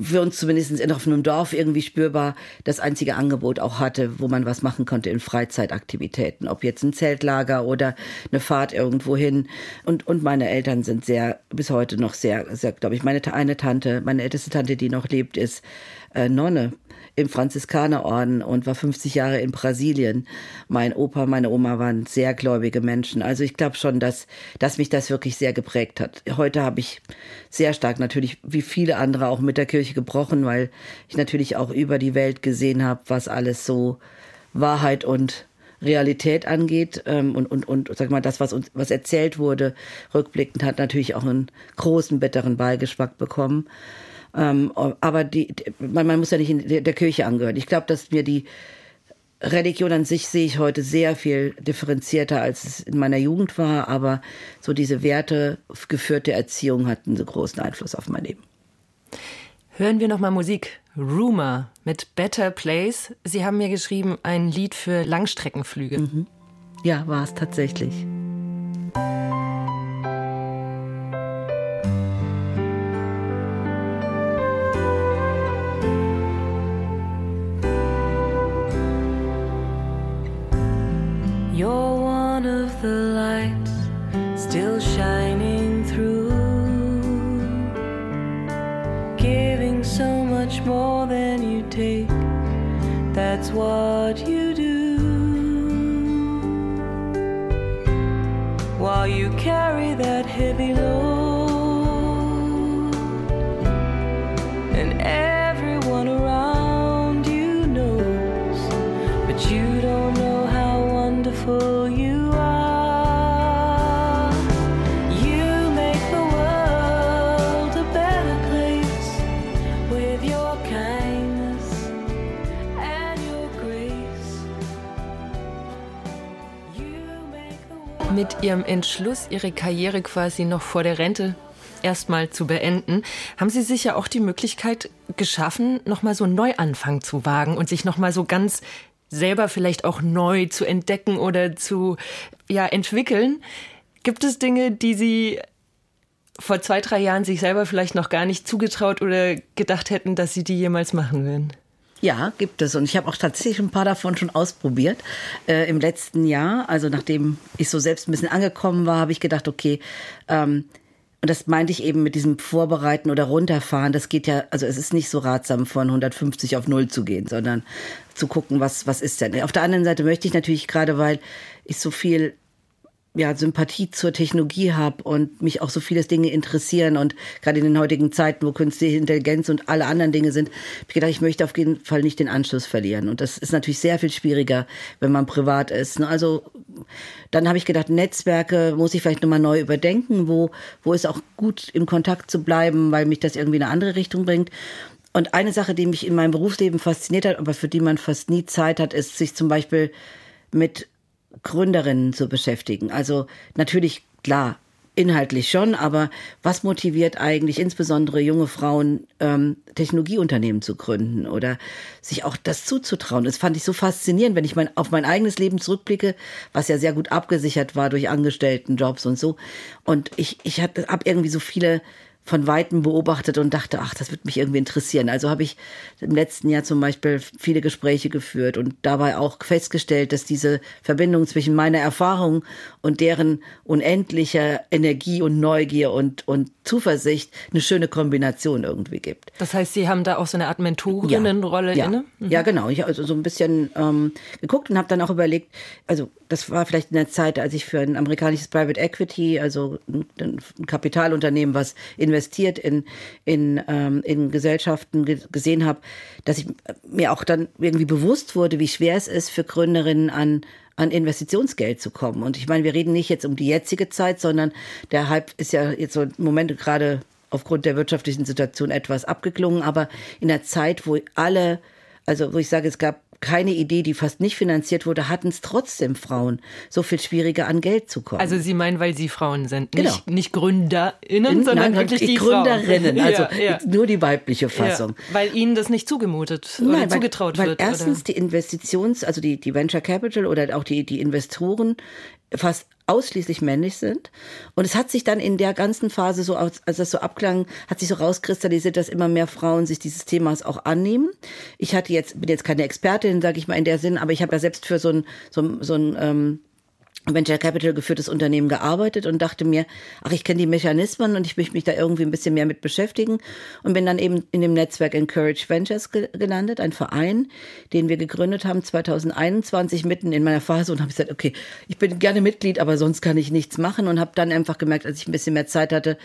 S2: für uns zumindest in auf einem Dorf irgendwie spürbar das einzige Angebot auch hatte, wo man was machen konnte in Freizeitaktivitäten. Ob jetzt ein Zeltlager oder eine Fahrt irgendwo hin. Und, und meine Eltern sind sehr, bis heute noch sehr, sehr, glaube ich, meine eine Tante, meine älteste Tante, die noch lebt, ist äh, Nonne im Franziskanerorden und war 50 Jahre in Brasilien. Mein Opa, meine Oma waren sehr gläubige Menschen. Also ich glaube schon, dass, dass mich das wirklich sehr geprägt hat. Heute habe ich sehr stark natürlich, wie viele andere, auch mit der Kirche gebrochen, weil ich natürlich auch über die Welt gesehen habe, was alles so Wahrheit und Realität angeht ähm, und, und, und sag mal, das, was uns was erzählt wurde, rückblickend hat natürlich auch einen großen bitteren Beigeschmack bekommen. Ähm, aber die, man, man muss ja nicht in der Kirche angehören. Ich glaube, dass mir die Religion an sich sehe ich heute sehr viel differenzierter, als es in meiner Jugend war, aber so diese wertegeführte Erziehung hat einen so großen Einfluss auf mein Leben.
S1: Hören wir nochmal Musik. Rumor mit Better Place. Sie haben mir geschrieben, ein Lied für Langstreckenflüge. Mhm.
S2: Ja, war es tatsächlich.
S3: You're one of the lights still shining through, giving so much more than you take. That's what you do. While you carry that
S1: heavy load. Ihrem Entschluss, Ihre Karriere quasi noch vor der Rente erstmal zu beenden, haben Sie sich ja auch die Möglichkeit geschaffen, nochmal so einen Neuanfang zu wagen und sich nochmal so ganz selber vielleicht auch neu zu entdecken oder zu ja, entwickeln. Gibt es Dinge, die Sie vor zwei, drei Jahren sich selber vielleicht noch gar nicht zugetraut oder gedacht hätten, dass Sie die jemals machen würden?
S2: Ja, gibt es. Und ich habe auch tatsächlich ein paar davon schon ausprobiert. Äh, Im letzten Jahr, also nachdem ich so selbst ein bisschen angekommen war, habe ich gedacht, okay, ähm, und das meinte ich eben mit diesem Vorbereiten oder Runterfahren. Das geht ja, also es ist nicht so ratsam, von 150 auf 0 zu gehen, sondern zu gucken, was, was ist denn. Auf der anderen Seite möchte ich natürlich gerade, weil ich so viel ja, Sympathie zur Technologie habe und mich auch so viele Dinge interessieren und gerade in den heutigen Zeiten, wo künstliche Intelligenz und alle anderen Dinge sind, habe ich gedacht, ich möchte auf jeden Fall nicht den Anschluss verlieren. Und das ist natürlich sehr viel schwieriger, wenn man privat ist. Ne? Also Dann habe ich gedacht, Netzwerke muss ich vielleicht nochmal neu überdenken, wo, wo ist auch gut im Kontakt zu bleiben, weil mich das irgendwie in eine andere Richtung bringt. Und eine Sache, die mich in meinem Berufsleben fasziniert hat, aber für die man fast nie Zeit hat, ist sich zum Beispiel mit Gründerinnen zu beschäftigen. Also natürlich, klar, inhaltlich schon, aber was motiviert eigentlich insbesondere junge Frauen, ähm, Technologieunternehmen zu gründen oder sich auch das zuzutrauen? Das fand ich so faszinierend, wenn ich mein, auf mein eigenes Leben zurückblicke, was ja sehr gut abgesichert war durch Angestelltenjobs und so. Und ich, ich habe irgendwie so viele von Weitem beobachtet und dachte, ach, das wird mich irgendwie interessieren. Also habe ich im letzten Jahr zum Beispiel viele Gespräche geführt und dabei auch festgestellt, dass diese Verbindung zwischen meiner Erfahrung und deren unendlicher Energie und Neugier und, und Zuversicht eine schöne Kombination irgendwie gibt.
S1: Das heißt, Sie haben da auch so eine Art Mentorinnenrolle
S2: ja,
S1: inne?
S2: Mhm. Ja, genau. Ich habe also so ein bisschen ähm, geguckt und habe dann auch überlegt, also das war vielleicht in der Zeit, als ich für ein amerikanisches Private Equity, also ein, Kapitalunternehmen, was investiert in, in, ähm, in Gesellschaften gesehen habe, dass ich mir auch dann irgendwie bewusst wurde, wie schwer es ist für Gründerinnen an an Investitionsgeld zu kommen. Und ich meine, wir reden nicht jetzt um die jetzige Zeit, sondern der Hype ist ja jetzt so im Moment gerade aufgrund der wirtschaftlichen Situation etwas abgeklungen, aber in der Zeit, wo alle, also wo ich sage, es gab keine Idee, die fast nicht finanziert wurde, hatten es trotzdem Frauen so viel schwieriger an Geld zu kommen.
S1: Also Sie meinen, weil Sie Frauen sind, nicht, genau. nicht GründerInnen, sondern Nein, wirklich die
S2: Gründerinnen, Frauen. also ja, ja. nur die weibliche Fassung.
S1: Ja, weil Ihnen das nicht zugemutet Nein, oder weil, zugetraut
S2: weil
S1: wird.
S2: Erstens oder? die Investitions-, also die, die Venture Capital oder auch die, die Investoren fast ausschließlich männlich sind. Und es hat sich dann in der ganzen Phase so, als das so abklang, hat sich so rauskristallisiert, dass immer mehr Frauen sich dieses Themas auch annehmen. Ich hatte jetzt, bin jetzt keine Expertin, sage ich mal in der Sinn, aber ich habe ja selbst für so ein, so, so ein ähm, Venture Capital geführtes Unternehmen gearbeitet und dachte mir, ach, ich kenne die Mechanismen und ich möchte mich da irgendwie ein bisschen mehr mit beschäftigen und bin dann eben in dem Netzwerk Encourage Ventures ge gelandet, ein Verein, den wir gegründet haben 2021 mitten in meiner Phase und habe gesagt, okay, ich bin gerne Mitglied, aber sonst kann ich nichts machen und habe dann einfach gemerkt, als ich ein bisschen mehr Zeit hatte,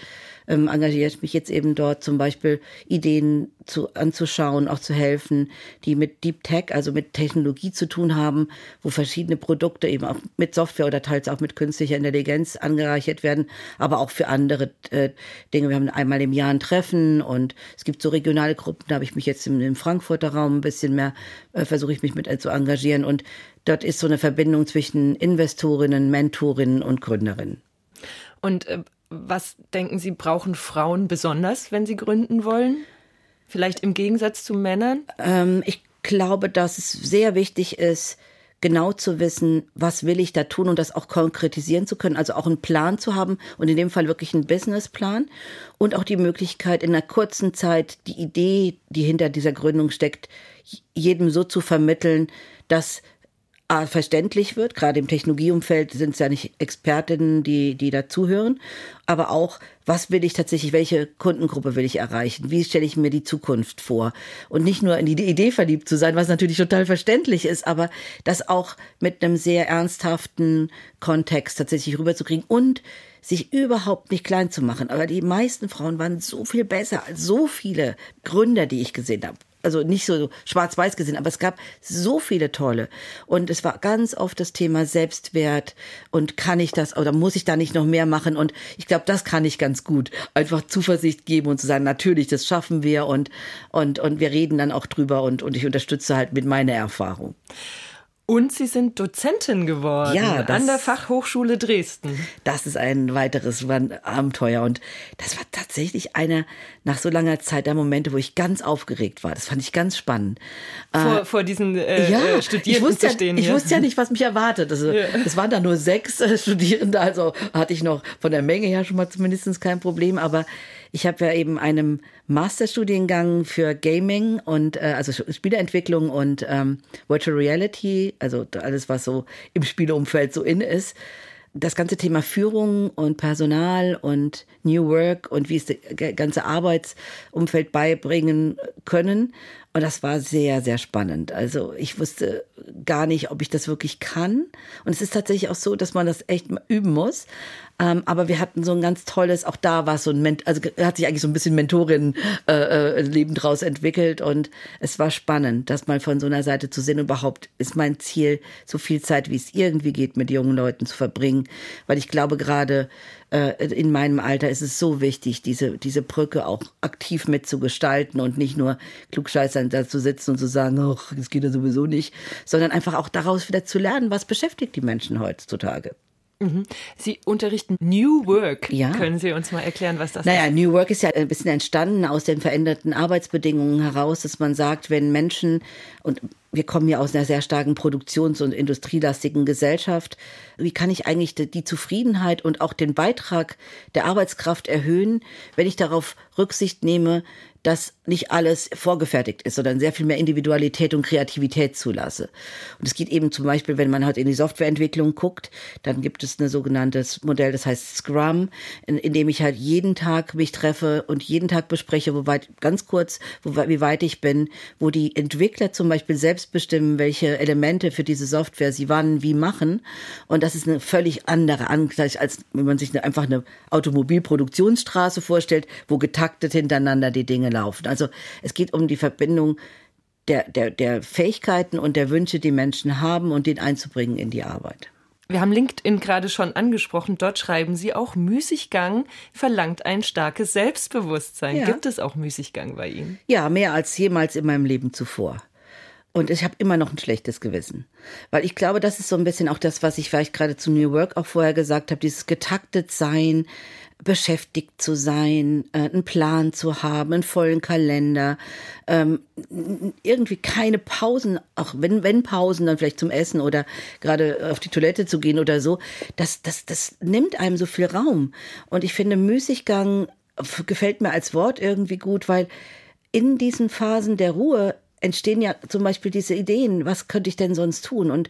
S2: ähm, engagiere ich mich jetzt eben dort zum Beispiel Ideen zu, anzuschauen, auch zu helfen, die mit Deep Tech, also mit Technologie zu tun haben, wo verschiedene Produkte eben auch mit Software oder teils auch mit künstlicher Intelligenz angereichert werden, aber auch für andere äh, Dinge. Wir haben einmal im Jahr ein Treffen und es gibt so regionale Gruppen, da habe ich mich jetzt im, im Frankfurter Raum ein bisschen mehr, äh, versuche ich mich mit äh, zu engagieren und dort ist so eine Verbindung zwischen Investorinnen, Mentorinnen und Gründerinnen.
S1: Und äh, was denken Sie, brauchen Frauen besonders, wenn sie gründen wollen? Vielleicht im Gegensatz zu Männern?
S2: Ähm, ich glaube, dass es sehr wichtig ist, genau zu wissen, was will ich da tun und das auch konkretisieren zu können, also auch einen Plan zu haben und in dem Fall wirklich einen Businessplan und auch die Möglichkeit in einer kurzen Zeit die Idee, die hinter dieser Gründung steckt, jedem so zu vermitteln, dass verständlich wird. Gerade im Technologieumfeld sind es ja nicht Expertinnen, die, die dazuhören. Aber auch, was will ich tatsächlich, welche Kundengruppe will ich erreichen? Wie stelle ich mir die Zukunft vor? Und nicht nur in die Idee verliebt zu sein, was natürlich total verständlich ist, aber das auch mit einem sehr ernsthaften Kontext tatsächlich rüberzukriegen und sich überhaupt nicht klein zu machen. Aber die meisten Frauen waren so viel besser als so viele Gründer, die ich gesehen habe also nicht so schwarz-weiß gesehen, aber es gab so viele tolle. Und es war ganz oft das Thema Selbstwert und kann ich das oder muss ich da nicht noch mehr machen? Und ich glaube, das kann ich ganz gut. Einfach Zuversicht geben und zu sagen, natürlich, das schaffen wir und, und, und wir reden dann auch drüber und, und ich unterstütze halt mit meiner Erfahrung.
S1: Und Sie sind Dozentin geworden
S2: ja,
S1: das, an der Fachhochschule Dresden.
S2: Das ist ein weiteres Abenteuer. Und das war tatsächlich einer nach so langer Zeit der Momente, wo ich ganz aufgeregt war. Das fand ich ganz spannend.
S1: Vor, äh, vor diesen äh, ja, äh, Studierenden
S2: ich wusste,
S1: zu stehen.
S2: Ich wusste ja nicht, was mich erwartet. Also, ja. Es waren da nur sechs äh, Studierende, also hatte ich noch von der Menge her schon mal zumindest kein Problem. Aber ich habe ja eben einem Masterstudiengang für Gaming und äh, also Spieleentwicklung und ähm, Virtual Reality, also alles, was so im Spieleumfeld so in ist. Das ganze Thema Führung und Personal und New Work und wie es das ganze Arbeitsumfeld beibringen können. Und das war sehr, sehr spannend. Also ich wusste gar nicht, ob ich das wirklich kann. Und es ist tatsächlich auch so, dass man das echt üben muss. Ähm, aber wir hatten so ein ganz tolles, auch da war so ein, Ment also hat sich eigentlich so ein bisschen Mentorin-Leben äh, draus entwickelt und es war spannend, das mal von so einer Seite zu sehen. Überhaupt ist mein Ziel, so viel Zeit, wie es irgendwie geht, mit jungen Leuten zu verbringen, weil ich glaube, gerade äh, in meinem Alter ist es so wichtig, diese, diese Brücke auch aktiv mitzugestalten und nicht nur klugscheißern da zu sitzen und zu sagen, ach, das geht ja sowieso nicht, sondern einfach auch daraus wieder zu lernen, was beschäftigt die Menschen heutzutage.
S1: Mhm. Sie unterrichten New Work.
S2: Ja.
S1: Können Sie uns mal erklären, was das
S2: naja,
S1: ist?
S2: New Work ist ja ein bisschen entstanden aus den veränderten Arbeitsbedingungen heraus, dass man sagt, wenn Menschen, und wir kommen ja aus einer sehr starken Produktions- und industrielastigen Gesellschaft, wie kann ich eigentlich die Zufriedenheit und auch den Beitrag der Arbeitskraft erhöhen, wenn ich darauf Rücksicht nehme, dass nicht alles vorgefertigt ist, sondern sehr viel mehr Individualität und Kreativität zulasse. Und es geht eben zum Beispiel, wenn man halt in die Softwareentwicklung guckt, dann gibt es ein sogenanntes Modell, das heißt Scrum, in, in dem ich halt jeden Tag mich treffe und jeden Tag bespreche, wo weit, ganz kurz, wo, wie weit ich bin, wo die Entwickler zum Beispiel selbst bestimmen, welche Elemente für diese Software sie wann wie machen. Und das ist eine völlig andere Angleich, als wenn man sich eine, einfach eine Automobilproduktionsstraße vorstellt, wo getaktet hintereinander die Dinge laufen. Also es geht um die Verbindung der, der, der Fähigkeiten und der Wünsche, die Menschen haben und den einzubringen in die Arbeit.
S1: Wir haben LinkedIn gerade schon angesprochen. Dort schreiben Sie auch, Müßiggang verlangt ein starkes Selbstbewusstsein.
S2: Ja.
S1: Gibt es auch Müßiggang bei Ihnen?
S2: Ja, mehr als jemals in meinem Leben zuvor. Und ich habe immer noch ein schlechtes Gewissen. Weil ich glaube, das ist so ein bisschen auch das, was ich vielleicht gerade zu New Work auch vorher gesagt habe, dieses getaktet sein, beschäftigt zu sein, äh, einen Plan zu haben, einen vollen Kalender, ähm, irgendwie keine Pausen, auch wenn, wenn Pausen, dann vielleicht zum Essen oder gerade auf die Toilette zu gehen oder so, das, das, das nimmt einem so viel Raum. Und ich finde, Müßiggang gefällt mir als Wort irgendwie gut, weil in diesen Phasen der Ruhe entstehen ja zum Beispiel diese Ideen, was könnte ich denn sonst tun? Und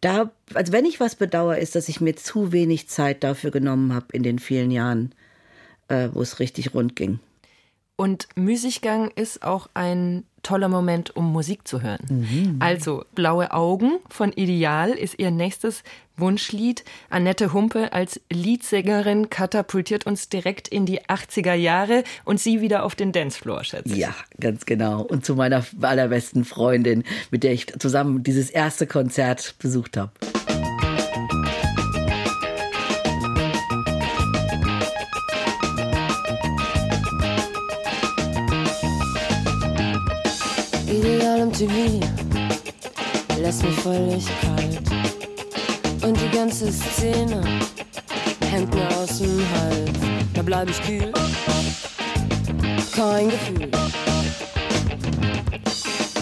S2: da, also wenn ich was bedauere, ist, dass ich mir zu wenig Zeit dafür genommen habe in den vielen Jahren, äh, wo es richtig rund ging.
S1: Und Müßiggang ist auch ein toller Moment, um Musik zu hören.
S2: Mhm.
S1: Also Blaue Augen von Ideal ist ihr nächstes Wunschlied. Annette Humpe als Leadsängerin katapultiert uns direkt in die 80er Jahre und sie wieder auf den Dancefloor, schätze.
S2: Ja, ganz genau. Und zu meiner allerbesten Freundin, mit der ich zusammen dieses erste Konzert besucht habe.
S3: Ideal im TV lässt mich völlig kalt. Und die ganze Szene hängt mir aus dem Hals. Da bleib ich kühl, kein Gefühl.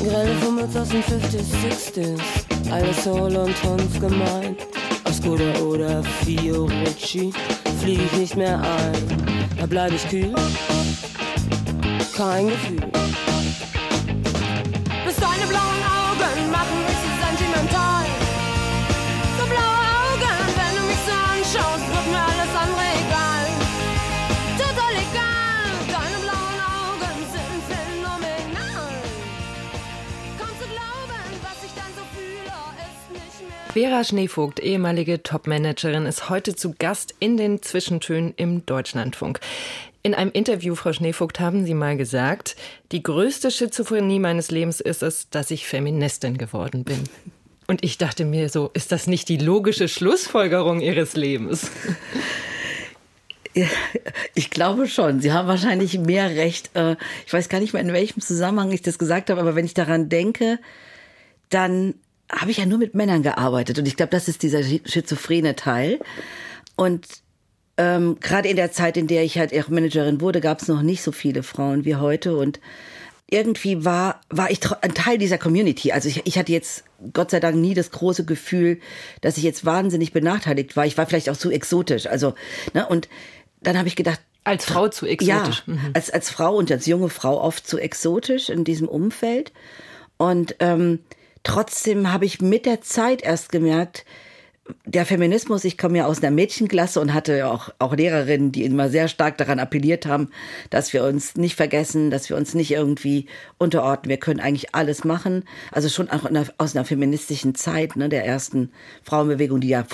S3: Grelle Fummels aus den 50s, 60s, alles Soul und Tanz gemeint. Auf Skoda oder Fiorucci flieg ich nicht mehr ein. Da bleib ich kühl, kein Gefühl.
S1: Vera Schneevogt, ehemalige Topmanagerin, ist heute zu Gast in den Zwischentönen im Deutschlandfunk. In einem Interview, Frau Schneevogt, haben Sie mal gesagt, die größte Schizophrenie meines Lebens ist es, dass ich Feministin geworden bin. Und ich dachte mir so, ist das nicht die logische Schlussfolgerung Ihres Lebens?
S2: Ich glaube schon. Sie haben wahrscheinlich mehr Recht. Äh, Ich weiß gar nicht mehr, in welchem Zusammenhang ich das gesagt habe, aber wenn ich daran denke, dann habe ich ja nur mit Männern gearbeitet. Und ich glaube, das ist dieser schizophrene Teil. Und ähm, gerade in der Zeit, in der ich halt auch Managerin wurde, gab es noch nicht so viele Frauen wie heute. Und irgendwie war, war ich ein Teil dieser Community. Also ich, ich hatte jetzt Gott sei Dank nie das große Gefühl, dass ich jetzt wahnsinnig benachteiligt war. Ich war vielleicht auch zu exotisch. Also, ne, und dann habe ich gedacht,
S1: Als Frau zu exotisch.
S2: ja, als, als Frau und als junge Frau oft zu exotisch in diesem Umfeld. Und ähm, trotzdem habe ich mit der Zeit erst gemerkt, der Feminismus, ich komme ja aus einer Mädchenklasse und hatte auch, auch Lehrerinnen, die immer sehr stark daran appelliert haben, dass wir uns nicht vergessen, dass wir uns nicht irgendwie unterordnen. Wir können eigentlich alles machen. Also schon auch aus einer feministischen Zeit, ne, der ersten Frauenbewegung, die ja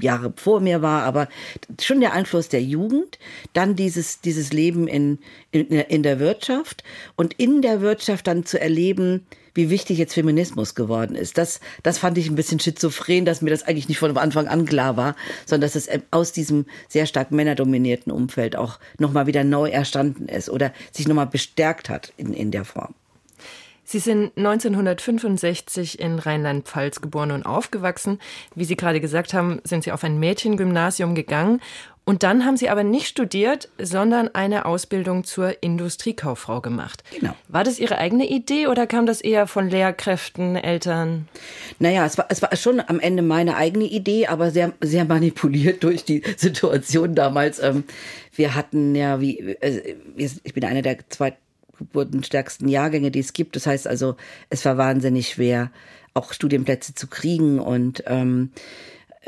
S2: Jahre vor mir war, aber schon der Einfluss der Jugend, dann dieses, dieses Leben in, in, in der Wirtschaft und in der Wirtschaft dann zu erleben, wie wichtig jetzt Feminismus geworden ist. Das, das fand ich ein bisschen schizophren, dass mir das eigentlich nicht von Anfang an klar war, sondern dass es aus diesem sehr stark männerdominierten Umfeld auch nochmal wieder neu erstanden ist oder sich nochmal bestärkt hat in, in der Form.
S1: Sie sind 1965 in Rheinland-Pfalz geboren und aufgewachsen. Wie Sie gerade gesagt haben, sind Sie auf ein Mädchengymnasium gegangen. Und dann haben Sie aber nicht studiert, sondern eine Ausbildung zur Industriekauffrau gemacht.
S2: Genau.
S1: War das Ihre eigene Idee oder kam das eher von Lehrkräften, Eltern?
S2: Naja, es war, es war schon am Ende meine eigene Idee, aber sehr, sehr manipuliert durch die Situation damals. Ähm, wir hatten ja, wie, also ich bin einer der zwei geburtenstärksten Jahrgänge, die es gibt. Das heißt also, es war wahnsinnig schwer, auch Studienplätze zu kriegen und ähm,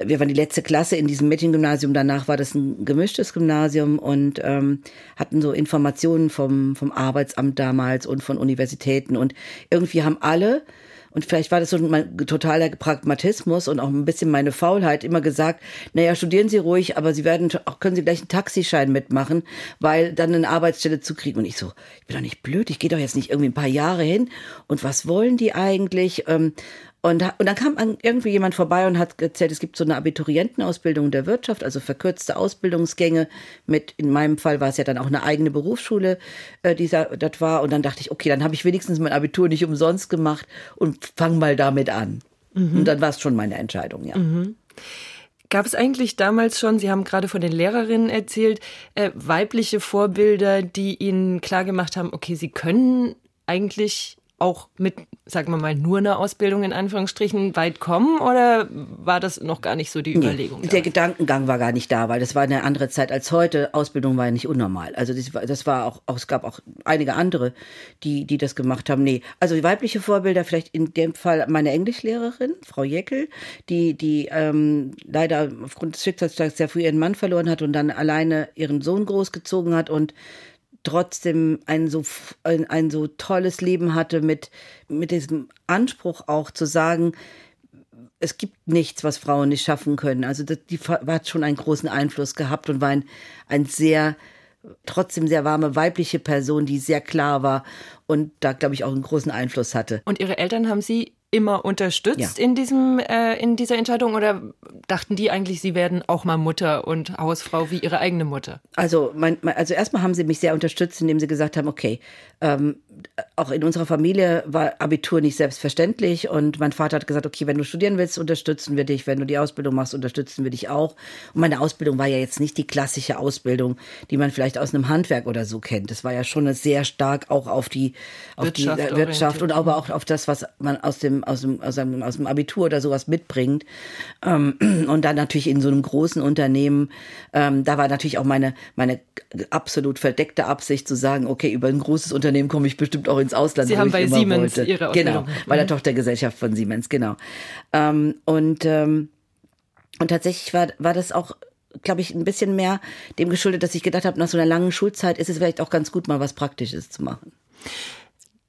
S2: wir waren die letzte Klasse in diesem Mädchengymnasium. Danach war das ein gemischtes Gymnasium und ähm, hatten so Informationen vom, vom Arbeitsamt damals und von Universitäten. Und irgendwie haben alle und vielleicht war das so mein totaler Pragmatismus und auch ein bisschen meine Faulheit immer gesagt, naja, studieren Sie ruhig, aber Sie werden auch, können Sie gleich einen Taxischein mitmachen, weil dann eine Arbeitsstelle zu kriegen. Und ich so, ich bin doch nicht blöd, ich gehe doch jetzt nicht irgendwie ein paar Jahre hin. Und was wollen die eigentlich? Und, und dann kam irgendwie jemand vorbei und hat erzählt, es gibt so eine Abiturientenausbildung der Wirtschaft, also verkürzte Ausbildungsgänge mit, in meinem Fall war es ja dann auch eine eigene Berufsschule, äh, die das war. Und dann dachte ich, okay, dann habe ich wenigstens mein Abitur nicht umsonst gemacht und fang mal damit an. Mhm. Und dann war es schon meine Entscheidung, ja.
S1: Mhm. Gab es eigentlich damals schon, Sie haben gerade von den Lehrerinnen erzählt, äh, weibliche Vorbilder, die Ihnen klargemacht haben, okay, Sie können eigentlich auch mit, sagen wir mal, nur einer Ausbildung in Anführungsstrichen weit kommen oder war das noch gar nicht so die Überlegung?
S2: Nee, der Gedankengang war gar nicht da, weil das war eine andere Zeit als heute. Ausbildung war ja nicht unnormal. Also das war, das war auch, auch, es gab auch einige andere, die, die das gemacht haben. Nee, also weibliche Vorbilder, vielleicht in dem Fall meine Englischlehrerin, Frau Jeckel, die, die ähm, leider aufgrund des Schicksalsschlags sehr früh ihren Mann verloren hat und dann alleine ihren Sohn großgezogen hat und trotzdem ein so, ein, ein so tolles Leben hatte mit, mit diesem Anspruch auch zu sagen, es gibt nichts, was Frauen nicht schaffen können. Also das, die hat schon einen großen Einfluss gehabt und war ein, ein sehr, trotzdem sehr warme weibliche Person, die sehr klar war und da, glaube ich, auch einen großen Einfluss hatte.
S1: Und Ihre Eltern haben Sie immer unterstützt ja. in diesem äh, in dieser Entscheidung oder dachten die eigentlich, sie werden auch mal Mutter und Hausfrau wie ihre eigene Mutter?
S2: Also mein, also erstmal haben sie mich sehr unterstützt, indem sie gesagt haben, okay, ähm, auch in unserer Familie war Abitur nicht selbstverständlich und mein Vater hat gesagt, okay, wenn du studieren willst, unterstützen wir dich, wenn du die Ausbildung machst, unterstützen wir dich auch. Und meine Ausbildung war ja jetzt nicht die klassische Ausbildung, die man vielleicht aus einem Handwerk oder so kennt. Das war ja schon sehr stark auch auf die auf Wirtschaft die Wirtschaft und aber auch auf das, was man aus dem aus dem aus dem, aus dem Abitur oder sowas mitbringt. Ähm, und dann natürlich in so einem großen Unternehmen, ähm, da war natürlich auch meine meine absolut verdeckte Absicht zu sagen, okay, über ein großes Unternehmen komme ich bestimmt auch ins Ausland.
S1: Sie haben bei Siemens wollte. Ihre
S2: Ausbildung. Genau, bei der mhm. Tochtergesellschaft von Siemens, genau. Ähm, und, und tatsächlich war, war das auch glaube ich, ein bisschen mehr dem geschuldet, dass ich gedacht habe, nach so einer langen Schulzeit ist es vielleicht auch ganz gut, mal was Praktisches zu machen.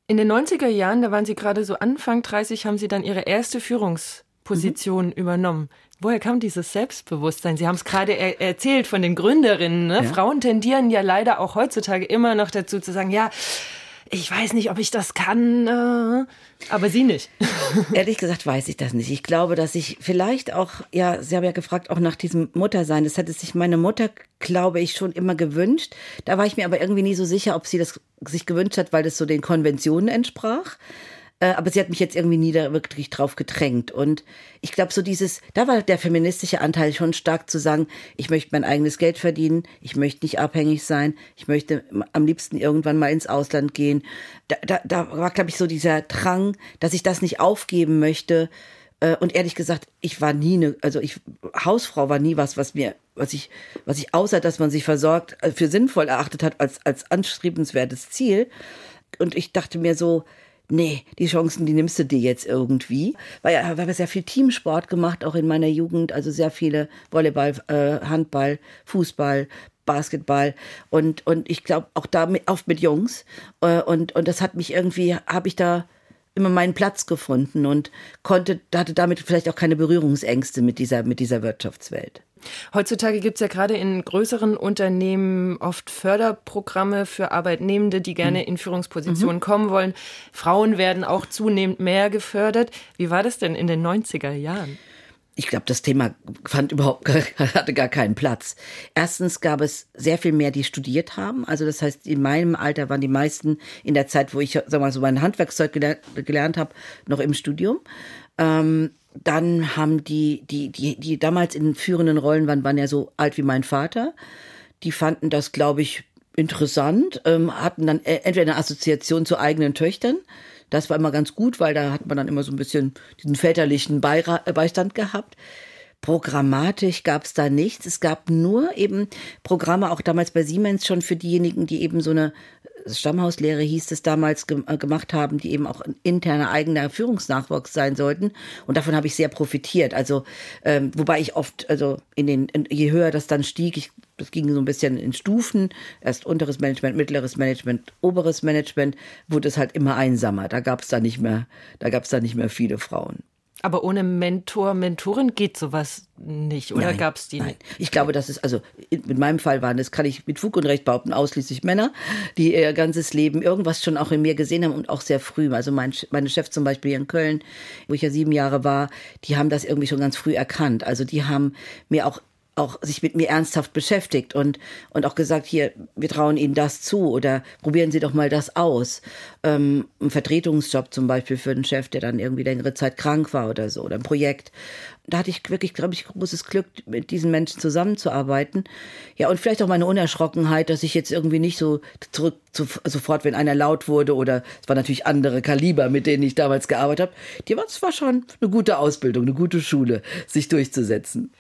S1: In den 90er Jahren, da waren Sie gerade so Anfang 30, haben Sie dann Ihre erste Führungsposition mhm. übernommen. Woher kam dieses Selbstbewusstsein? Sie haben es gerade er erzählt von den Gründerinnen. Ne? Ja. Frauen tendieren ja leider auch heutzutage immer noch dazu zu sagen, ja, ich weiß nicht, ob ich das kann, äh, aber Sie nicht.
S2: Ehrlich gesagt weiß ich das nicht. Ich glaube, dass ich vielleicht auch, ja, Sie haben ja gefragt, auch nach diesem Muttersein. Das hätte sich meine Mutter, glaube ich, schon immer gewünscht. Da war ich mir aber irgendwie nie so sicher, ob sie das sich gewünscht hat, weil das so den Konventionen entsprach. Äh, aber sie hat mich jetzt irgendwie nie da wirklich drauf gedrängt. Und ich glaube, so dieses, da war der feministische Anteil schon stark zu sagen, ich möchte mein eigenes Geld verdienen, ich möchte nicht abhängig sein, ich möchte am liebsten irgendwann mal ins Ausland gehen. Da, da, da war, glaube ich, so dieser Drang, dass ich das nicht aufgeben möchte. Äh, und ehrlich gesagt, ich war nie eine, also ich, Hausfrau war nie was, was mir, was ich, was ich außer, dass man sich versorgt, äh, für sinnvoll erachtet hat als, als anstrebenswertes Ziel. Und ich dachte mir so, nee, die Chancen, die nimmst du dir jetzt irgendwie. Weil ja, wir haben sehr viel Teamsport gemacht, auch in meiner Jugend, also sehr viele Volleyball, äh, Handball, Fußball, Basketball. Und und ich glaube auch da mit, oft mit Jungs. Äh, und und das hat mich irgendwie habe ich da immer meinen Platz gefunden und konnte hatte damit vielleicht auch keine Berührungsängste mit dieser mit dieser Wirtschaftswelt.
S1: Heutzutage gibt es ja gerade in größeren Unternehmen oft Förderprogramme für Arbeitnehmende, die gerne in Führungspositionen mhm. kommen wollen. Frauen werden auch zunehmend mehr gefördert. Wie war das denn in den 90er Jahren?
S2: Ich glaube, das Thema fand überhaupt hatte gar keinen Platz. Erstens gab es sehr viel mehr, die studiert haben. Also das heißt, in meinem Alter waren die meisten in der Zeit, wo ich sag mal so mein Handwerkszeug gelernt, gelernt habe, noch im Studium. Ähm, dann haben die, die, die, die damals in führenden Rollen waren, waren ja so alt wie mein Vater. Die fanden das, glaube ich, interessant, ähm, hatten dann e-, entweder eine Assoziation zu eigenen Töchtern das war immer ganz gut, weil da hat man dann immer so ein bisschen diesen väterlichen äh, Beistand gehabt. Programmatisch gab es da nichts. Es gab nur eben Programme, auch damals bei Siemens schon für diejenigen, die eben so eine Stammhauslehre hieß es damals ge äh, gemacht haben, die eben auch interner eigener Führungsnachwuchs sein sollten. Und davon habe ich sehr profitiert. Also ähm, wobei ich oft, also in den, in, je höher das dann stieg, ich, das ging so ein bisschen in Stufen, erst unteres Management, mittleres Management, oberes Management, wurde es halt immer einsamer. Da gab es da nicht mehr, da gab es da nicht mehr viele Frauen.
S1: Aber ohne Mentor, Mentorin geht sowas nicht, oder gab es die?
S2: Nein, ich glaube, das ist, also in meinem Fall waren das, kann ich mit Fug und Recht behaupten, ausschließlich Männer, die ihr ganzes Leben irgendwas schon auch in mir gesehen haben und auch sehr früh. Also mein, meine Chef zum Beispiel hier in Köln, wo ich ja sieben Jahre war, die haben das irgendwie schon ganz früh erkannt. Also die haben mir auch auch sich mit mir ernsthaft beschäftigt und, und auch gesagt, hier, wir trauen Ihnen das zu oder probieren Sie doch mal das aus. Ähm, ein Vertretungsjob zum Beispiel für einen Chef, der dann irgendwie längere Zeit krank war oder so, oder ein Projekt. Da hatte ich wirklich, glaube ich, großes Glück, mit diesen Menschen zusammenzuarbeiten. Ja, und vielleicht auch meine Unerschrockenheit, dass ich jetzt irgendwie nicht so zurück, zu, sofort, wenn einer laut wurde oder es waren natürlich andere Kaliber, mit denen ich damals gearbeitet habe. Die war, es schon eine gute Ausbildung, eine gute Schule, sich durchzusetzen.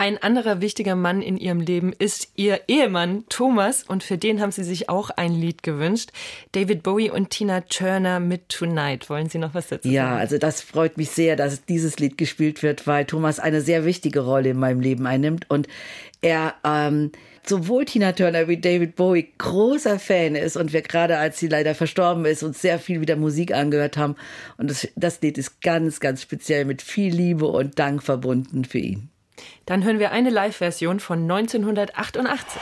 S1: Ein anderer wichtiger Mann in ihrem Leben ist ihr Ehemann Thomas und für den haben sie sich auch ein Lied gewünscht. David Bowie und Tina Turner mit Tonight. Wollen Sie noch was dazu sagen?
S2: Ja, also das freut mich sehr, dass dieses Lied gespielt wird, weil Thomas eine sehr wichtige Rolle in meinem Leben einnimmt und er ähm, sowohl Tina Turner wie David Bowie großer Fan ist und wir gerade, als sie leider verstorben ist, uns sehr viel wieder Musik angehört haben. Und das, das Lied ist ganz, ganz speziell mit viel Liebe und Dank verbunden für ihn.
S1: Dann hören wir eine Live-Version von 1988.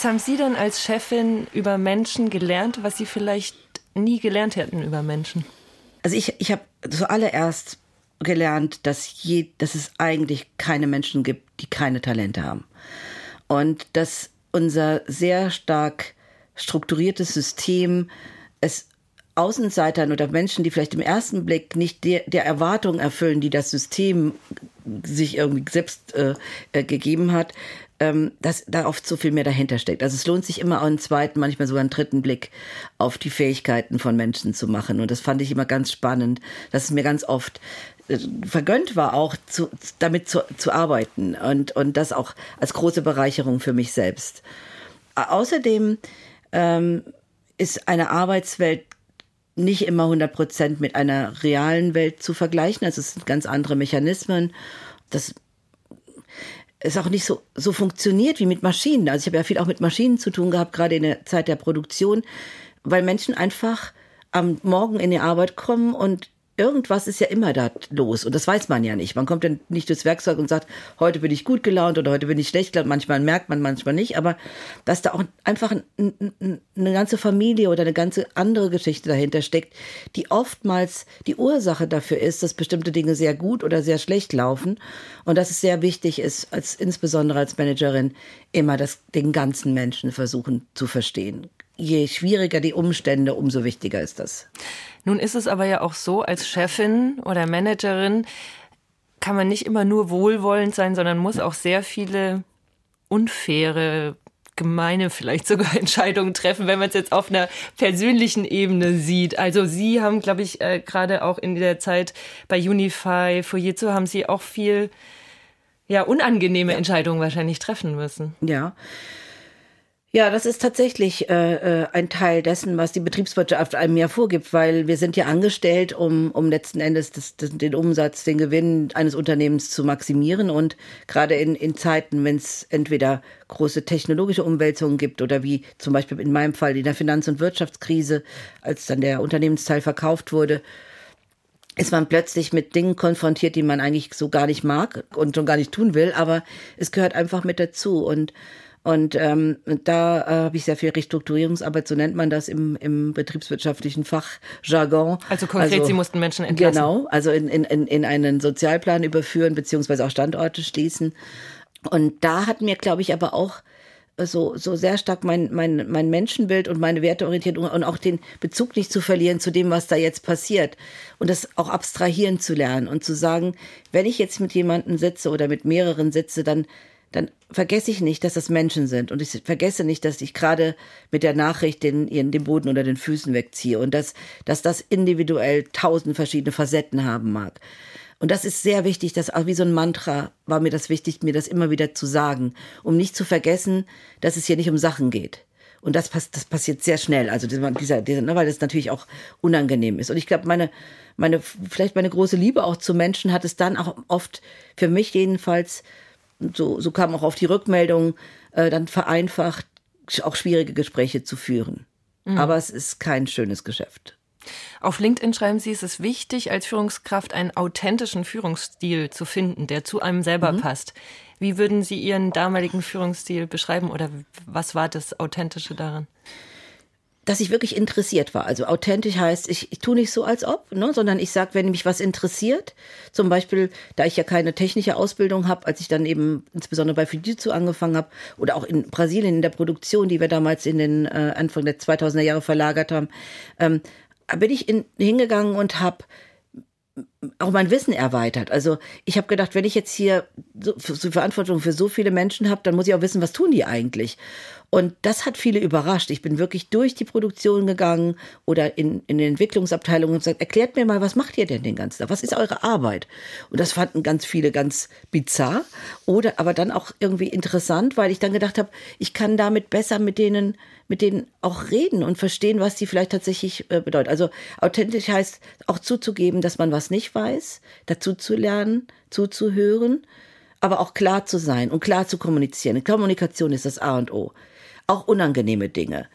S1: Was haben Sie denn als Chefin über Menschen gelernt, was Sie vielleicht nie gelernt hätten über Menschen?
S2: Also ich, ich habe zuallererst gelernt, dass, je, dass es eigentlich keine Menschen gibt, die keine Talente haben. Und dass unser sehr stark strukturiertes System es Außenseitern oder Menschen, die vielleicht im ersten Blick nicht der, der Erwartung erfüllen, die das System sich irgendwie selbst äh, äh gegeben hat, ähm, dass da oft so viel mehr dahinter steckt. Also es lohnt sich immer einen zweiten, manchmal sogar einen dritten Blick auf die Fähigkeiten von Menschen zu machen. Und das fand ich immer ganz spannend, dass es mir ganz oft äh, vergönnt war, auch zu, damit zu, zu arbeiten und, und das auch als große Bereicherung für mich selbst. Außerdem ähm, ist eine Arbeitswelt nicht immer 100 Prozent mit einer realen Welt zu vergleichen. Also es sind ganz andere Mechanismen. Das es auch nicht so, so funktioniert wie mit Maschinen. Also ich habe ja viel auch mit Maschinen zu tun gehabt, gerade in der Zeit der Produktion, weil Menschen einfach am Morgen in die Arbeit kommen und irgendwas ist ja immer da los und das weiß man ja nicht. Man kommt dann nicht durchs Werkzeug und sagt, heute bin ich gut gelaunt oder heute bin ich schlecht gelaunt. Manchmal merkt man, manchmal nicht, aber dass da auch einfach eine ganze Familie oder eine ganze andere Geschichte dahinter steckt, die oftmals die Ursache dafür ist, dass bestimmte Dinge sehr gut oder sehr schlecht laufen und dass es sehr wichtig ist, als insbesondere als Managerin immer das den ganzen Menschen versuchen zu verstehen je schwieriger die Umstände, umso wichtiger ist das.
S1: Nun ist es aber ja auch so, als Chefin oder Managerin kann man nicht immer nur wohlwollend sein, sondern muss auch sehr viele unfaire, gemeine vielleicht sogar Entscheidungen treffen, wenn man es jetzt auf einer persönlichen Ebene sieht. Also Sie haben, glaube ich, äh, gerade auch in der Zeit bei Unify, Fujitsu haben Sie auch viel ja, unangenehme ja. Entscheidungen wahrscheinlich treffen müssen.
S2: Ja. Ja, das ist tatsächlich äh, äh, ein Teil dessen, was die Betriebswirtschaft einem ja vorgibt, weil wir sind ja angestellt, um, um letzten Endes das, das, den Umsatz, den Gewinn eines Unternehmens zu maximieren. Und gerade in, in Zeiten, wenn es entweder große technologische Umwälzungen gibt oder wie zum Beispiel in meinem Fall in der Finanz- und Wirtschaftskrise, als dann der Unternehmensteil verkauft wurde, ist man plötzlich mit Dingen konfrontiert, die man eigentlich so gar nicht mag und schon gar nicht tun will, aber es gehört einfach mit dazu. Und und ähm, da äh, habe ich sehr viel Restrukturierungsarbeit, so nennt man das im, im betriebswirtschaftlichen Fachjargon.
S1: Also konkret, also, Sie mussten Menschen entlassen.
S2: Genau, also in, in, in einen Sozialplan überführen, beziehungsweise auch Standorte schließen. Und da hat mir, glaube ich, aber auch so, so sehr stark mein, mein, mein Menschenbild und meine Werteorientierung und auch den Bezug nicht zu verlieren zu dem, was da jetzt passiert. Und das auch abstrahieren zu lernen und zu sagen, wenn ich jetzt mit jemandem sitze oder mit mehreren sitze, dann dann vergesse ich nicht, dass das Menschen sind. Und ich vergesse nicht, dass ich gerade mit der Nachricht den, ihren, den Boden unter den Füßen wegziehe und dass, dass das individuell tausend verschiedene Facetten haben mag. Und das ist sehr wichtig, das auch wie so ein Mantra war mir das wichtig, mir das immer wieder zu sagen, um nicht zu vergessen, dass es hier nicht um Sachen geht. Und das, pass das passiert sehr schnell, also dieser, dieser, ne, weil das natürlich auch unangenehm ist. Und ich glaube, meine, meine, vielleicht meine große Liebe auch zu Menschen hat es dann auch oft, für mich jedenfalls, so, so kam auch auf die Rückmeldung, äh, dann vereinfacht, auch schwierige Gespräche zu führen. Mhm. Aber es ist kein schönes Geschäft.
S1: Auf LinkedIn schreiben Sie, es ist wichtig, als Führungskraft einen authentischen Führungsstil zu finden, der zu einem selber mhm. passt. Wie würden Sie Ihren damaligen Führungsstil beschreiben oder was war das Authentische daran?
S2: Dass ich wirklich interessiert war. Also authentisch heißt, ich, ich tue nicht so, als ob, ne, sondern ich sage, wenn mich was interessiert, zum Beispiel, da ich ja keine technische Ausbildung habe, als ich dann eben insbesondere bei Fujitsu angefangen habe oder auch in Brasilien in der Produktion, die wir damals in den äh, Anfang der 2000er Jahre verlagert haben, ähm, bin ich in, hingegangen und habe auch mein Wissen erweitert. Also ich habe gedacht, wenn ich jetzt hier so, so Verantwortung für so viele Menschen habe, dann muss ich auch wissen, was tun die eigentlich. Und das hat viele überrascht. Ich bin wirklich durch die Produktion gegangen oder in, in den Entwicklungsabteilungen und gesagt, erklärt mir mal, was macht ihr denn den ganzen Tag? Was ist eure Arbeit? Und das fanden ganz viele ganz bizarr oder aber dann auch irgendwie interessant, weil ich dann gedacht habe, ich kann damit besser mit denen, mit denen auch reden und verstehen, was die vielleicht tatsächlich äh, bedeutet. Also authentisch heißt auch zuzugeben, dass man was nicht weiß, dazu zu lernen, zuzuhören, aber auch klar zu sein und klar zu kommunizieren. Kommunikation ist das A und O auch unangenehme Dinge.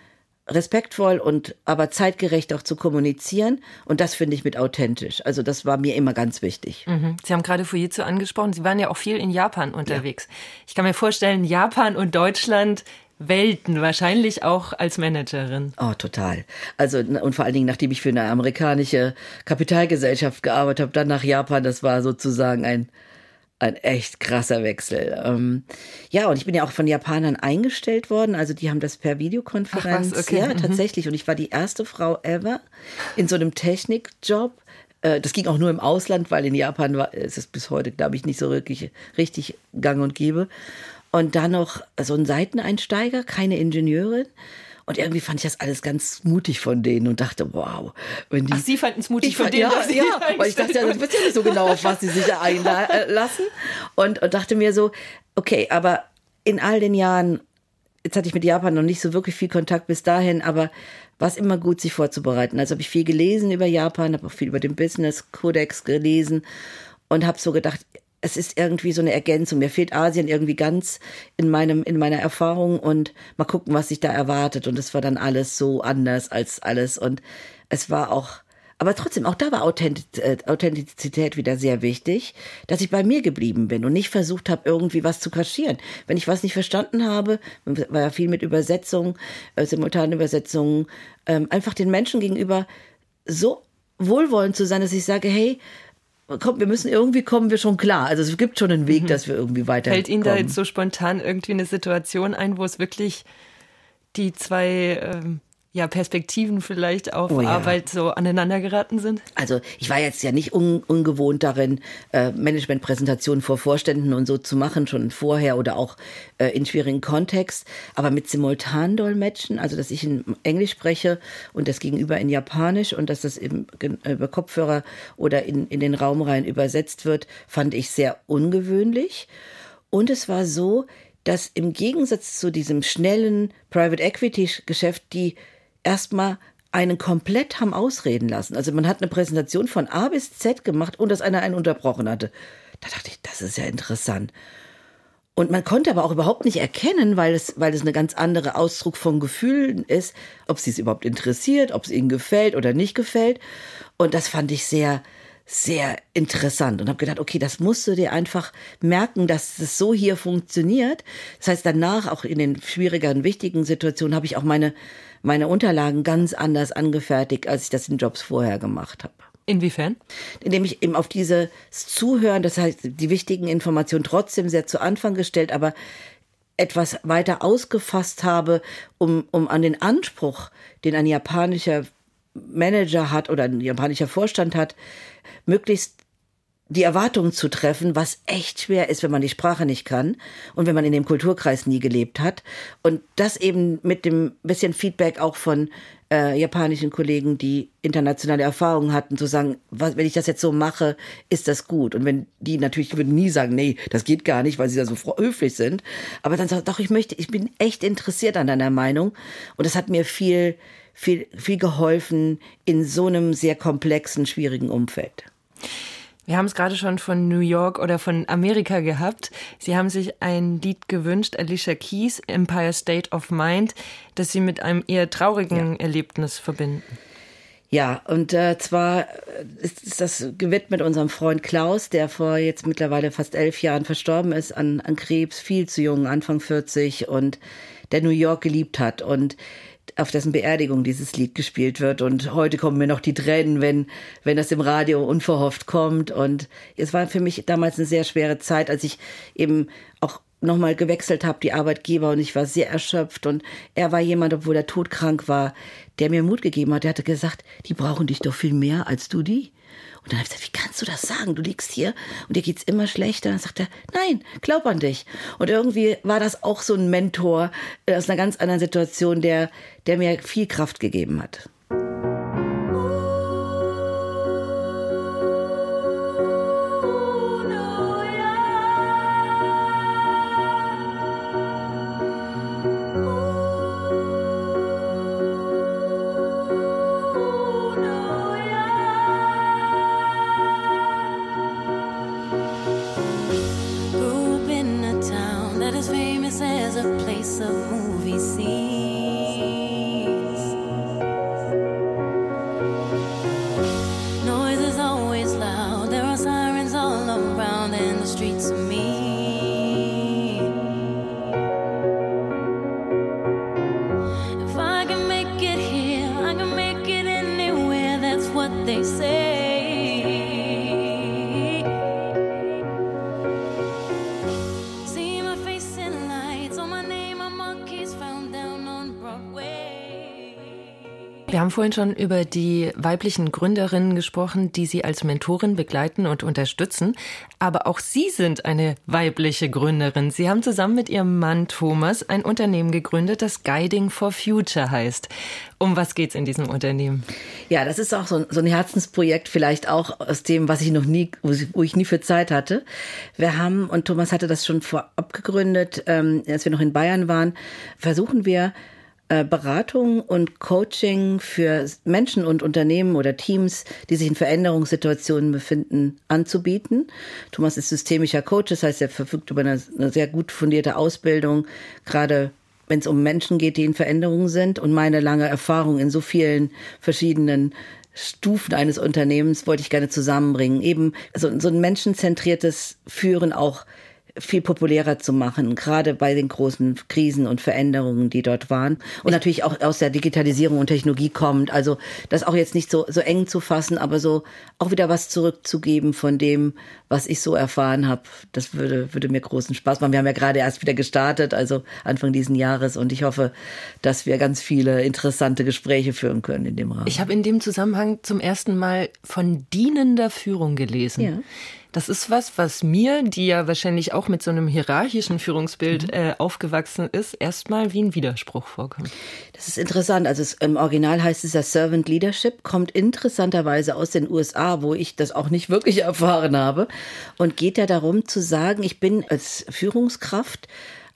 S2: Respektvoll und aber zeitgerecht auch zu kommunizieren. Und das finde ich mit authentisch. Also das war mir immer ganz wichtig.
S1: Mhm. Sie haben gerade Fujitsu angesprochen. Sie waren ja auch viel in Japan unterwegs. Ja. Ich kann mir vorstellen, Japan und Deutschland Welten, wahrscheinlich auch als Managerin.
S2: Oh, total. Also, und vor allen Dingen, nachdem ich für eine amerikanische Kapitalgesellschaft gearbeitet habe, dann nach Japan, das war sozusagen ein ein echt krasser Wechsel. Ähm, ja, und ich bin ja auch von Japanern eingestellt worden. Also die haben das per Videokonferenz.
S1: Was, okay.
S2: Ja, mhm. tatsächlich. Und ich war die erste Frau ever in so einem Technikjob. Äh, das ging auch nur im Ausland, weil in Japan war, ist es bis heute, glaube ich, nicht so wirklich richtig gang und gäbe. Und dann noch so ein Seiteneinsteiger, keine Ingenieurin. Und irgendwie fand ich das alles ganz mutig von denen und dachte, wow.
S1: Wenn die, Ach, Sie fanden es mutig
S2: ich
S1: von denen?
S2: Ja, ja weil ich dachte, ja, das wisst ja nicht so genau, auf was sie sich einlassen. Und, und dachte mir so, okay, aber in all den Jahren, jetzt hatte ich mit Japan noch nicht so wirklich viel Kontakt bis dahin, aber war es immer gut, sich vorzubereiten. Also habe ich viel gelesen über Japan, habe auch viel über den Business Codex gelesen und habe so gedacht, es ist irgendwie so eine Ergänzung. Mir fehlt Asien irgendwie ganz in meinem, in meiner Erfahrung und mal gucken, was sich da erwartet. Und es war dann alles so anders als alles. Und es war auch, aber trotzdem, auch da war äh, Authentizität wieder sehr wichtig, dass ich bei mir geblieben bin und nicht versucht habe, irgendwie was zu kaschieren. Wenn ich was nicht verstanden habe, war ja viel mit Übersetzungen, äh, simultanen Übersetzungen, ähm, einfach den Menschen gegenüber so wohlwollend zu sein, dass ich sage, hey, komm, wir müssen irgendwie kommen wir schon klar. Also es gibt schon einen Weg, dass wir irgendwie weiter.
S1: Fällt Ihnen da jetzt so spontan irgendwie eine Situation ein, wo es wirklich die zwei ähm, ja, Perspektiven vielleicht auf
S2: Oh ja.
S1: Arbeit so aneinander geraten sind?
S2: Also ich war jetzt ja nicht un ungewohnt darin, äh, Managementpräsentationen vor Vorständen und so zu machen, schon vorher oder auch äh, in schwierigen Kontext. Aber mit Simultandolmetschen, also dass ich in Englisch spreche und das Gegenüber in Japanisch und dass das eben gen- über Kopfhörer oder in, in den Raum rein übersetzt wird, fand ich sehr ungewöhnlich. Und es war so, dass im Gegensatz zu diesem schnellen Private Equity Geschäft die erstmal einen komplett haben ausreden lassen. Also man hat eine Präsentation von A bis Z gemacht und dass einer einen unterbrochen hatte. Da dachte ich, das ist ja interessant. Und man konnte aber auch überhaupt nicht erkennen, weil es, weil es eine ganz andere Ausdruck von Gefühlen ist, ob sie es überhaupt interessiert, ob es ihnen gefällt oder nicht gefällt. Und das fand ich sehr, sehr interessant und habe gedacht, okay, das musst du dir einfach merken, dass es so hier funktioniert. Das heißt, danach, auch in den schwierigeren, wichtigen Situationen, habe ich auch meine, meine Unterlagen ganz anders angefertigt, als ich das in Jobs vorher gemacht habe
S1: Inwiefern?
S2: indem ich eben auf dieses Zuhören, das heißt die wichtigen Informationen trotzdem sehr zu Anfang gestellt, aber etwas weiter ausgefasst habe, um, um an den Anspruch, den ein japanischer Manager hat oder ein japanischer Vorstand hat, möglichst die Erwartungen zu treffen, was echt schwer ist, wenn man die Sprache nicht kann und wenn man in dem Kulturkreis nie gelebt hat. Und das eben mit dem bisschen Feedback auch von äh, japanischen Kollegen, die internationale Erfahrungen hatten, zu sagen, was, wenn ich das jetzt so mache, ist das gut. Und wenn die natürlich würden nie sagen, nee, das geht gar nicht, weil sie da so höflich sind. Aber dann sagt, doch, ich möchte, ich bin echt interessiert an deiner Meinung. Und das hat mir viel, viel, viel geholfen in so einem sehr komplexen, schwierigen Umfeld.
S1: Wir haben es gerade schon von New York oder von Amerika gehabt. Sie haben sich ein Lied gewünscht, Alicia Keys, Empire State of Mind, das Sie mit einem eher traurigen Erlebnis verbinden.
S2: Ja, und äh, zwar äh, ist, ist das gewidmet unserem Freund Klaus, der vor jetzt mittlerweile fast elf Jahren verstorben ist an, an Krebs, viel zu jung, Anfang 40 und der New York geliebt hat und auf dessen Beerdigung dieses Lied gespielt wird. Und heute kommen mir noch die Tränen, wenn, wenn das im Radio unverhofft kommt. Und es war für mich damals eine sehr schwere Zeit, als ich eben auch nochmal gewechselt habe, die Arbeitgeber, und ich war sehr erschöpft. Und er war jemand, obwohl er todkrank war, der mir Mut gegeben hat. Der hatte gesagt, die brauchen dich doch viel mehr als du die. Und dann habe ich gesagt, wie kannst du das sagen? Du liegst hier und dir geht's immer schlechter. Dann sagt er, nein, glaub an dich. Und irgendwie war das auch so ein Mentor äh, aus einer ganz anderen Situation, der, der mir viel Kraft gegeben hat.
S1: Vorhin schon über die weiblichen Gründerinnen gesprochen, die Sie als Mentorin begleiten und unterstützen. Aber auch Sie sind eine weibliche Gründerin. Sie haben zusammen mit Ihrem Mann Thomas ein Unternehmen gegründet, das Guiding for Future heißt. Um was geht's in diesem Unternehmen?
S2: Ja, das ist auch so ein, so ein Herzensprojekt, vielleicht auch aus dem, was ich noch nie, wo ich- nie für Zeit hatte. Wir haben, und Thomas hatte das schon vorab gegründet, ähm, als wir noch in Bayern waren, versuchen wir, Beratung und Coaching für Menschen und Unternehmen oder Teams, die sich in Veränderungssituationen befinden, anzubieten. Thomas ist systemischer Coach, das heißt, er verfügt über eine, eine sehr gut fundierte Ausbildung, gerade wenn es um Menschen geht, die in Veränderung sind und meine lange Erfahrung in so vielen verschiedenen Stufen eines Unternehmens wollte ich gerne zusammenbringen. Eben so, so ein menschenzentriertes Führen auch viel populärer zu machen, gerade bei den großen Krisen und Veränderungen, die dort waren. Und natürlich auch aus der Digitalisierung und Technologie kommt. Also das auch jetzt nicht so, so eng zu fassen, aber so auch wieder was zurückzugeben von dem, was ich so erfahren habe. Das würde, würde mir großen Spaß machen. Wir haben ja gerade erst wieder gestartet, also Anfang diesen Jahres. Und ich hoffe, dass wir ganz viele interessante Gespräche führen können in dem Rahmen.
S1: Ich habe in dem Zusammenhang zum ersten Mal von dienender Führung gelesen.
S2: Ja.
S1: Das ist was, was mir, die ja wahrscheinlich auch mit so einem hierarchischen Führungsbild äh, aufgewachsen ist, erstmal wie ein Widerspruch vorkommt.
S2: Das ist interessant. Also es, im Original heißt es ja Servant Leadership, kommt interessanterweise aus den USA, wo ich das auch nicht wirklich erfahren habe. Und geht ja darum zu sagen, ich bin als Führungskraft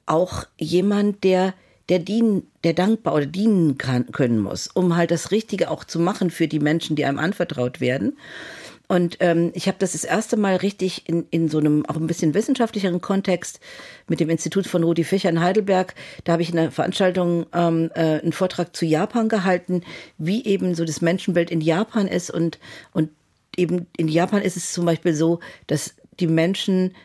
S2: auch jemand, der der dienen, der dankbar oder dienen kann, können muss, um halt das Richtige auch zu machen für die Menschen, die einem anvertraut werden. Und ähm, ich habe das das erste Mal richtig in, in so einem auch ein bisschen wissenschaftlicheren Kontext mit dem Institut von Rudi Fischer in Heidelberg. Da habe ich in einer Veranstaltung ähm, äh, einen Vortrag zu Japan gehalten, wie eben so das Menschenbild in Japan ist. Und, und eben in Japan ist es zum Beispiel so, dass die Menschen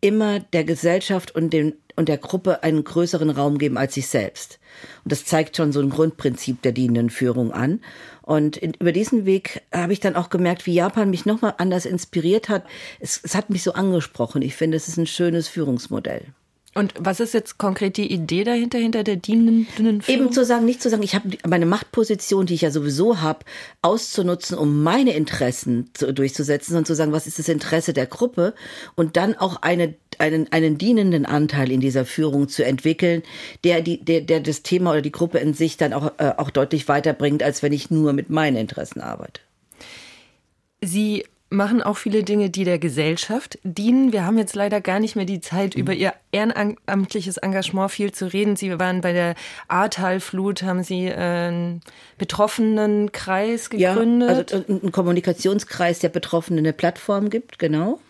S2: immer der Gesellschaft und, den, und der Gruppe einen größeren Raum geben als sich selbst. Und das zeigt schon so ein Grundprinzip der dienenden Führung an. Und in, über diesen Weg habe ich dann auch gemerkt, wie Japan mich nochmal anders inspiriert hat. Es, es hat mich so angesprochen. Ich finde, es ist ein schönes Führungsmodell.
S1: Und was ist jetzt konkret die Idee dahinter, hinter der dienenden Führung?
S2: Eben zu sagen, nicht zu sagen, ich habe meine Machtposition, die ich ja sowieso habe, auszunutzen, um meine Interessen zu, durchzusetzen, sondern zu sagen, was ist das Interesse der Gruppe und dann auch eine, einen, einen dienenden Anteil in dieser Führung zu entwickeln, der, die, der, der das Thema oder die Gruppe in sich dann auch, äh, auch deutlich weiterbringt, als wenn ich nur mit meinen Interessen arbeite.
S1: Sie machen auch viele Dinge, die der Gesellschaft dienen. Wir haben jetzt leider gar nicht mehr die Zeit, über Ihr ehrenamtliches Engagement viel zu reden. Sie waren bei der Ahrtalflut, haben Sie einen betroffenen Kreis gegründet.
S2: Ja, also einen Kommunikationskreis, der Betroffenen eine Plattform gibt, genau.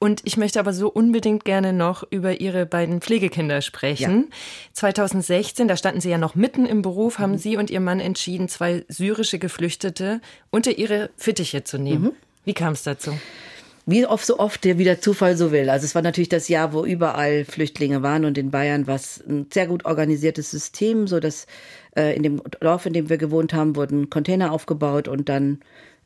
S1: Und ich möchte aber so unbedingt gerne noch über Ihre beiden Pflegekinder sprechen. Ja. 2016, da standen Sie ja noch mitten im Beruf, haben Sie und Ihr Mann entschieden, zwei syrische Geflüchtete unter Ihre Fittiche zu nehmen. Mhm. Wie kam es dazu?
S2: Wie oft so oft der wie der Zufall so will. Also es war natürlich das Jahr, wo überall Flüchtlinge waren und in Bayern war es ein sehr gut organisiertes System, so dass äh, in dem Dorf, in dem wir gewohnt haben, wurden Container aufgebaut und dann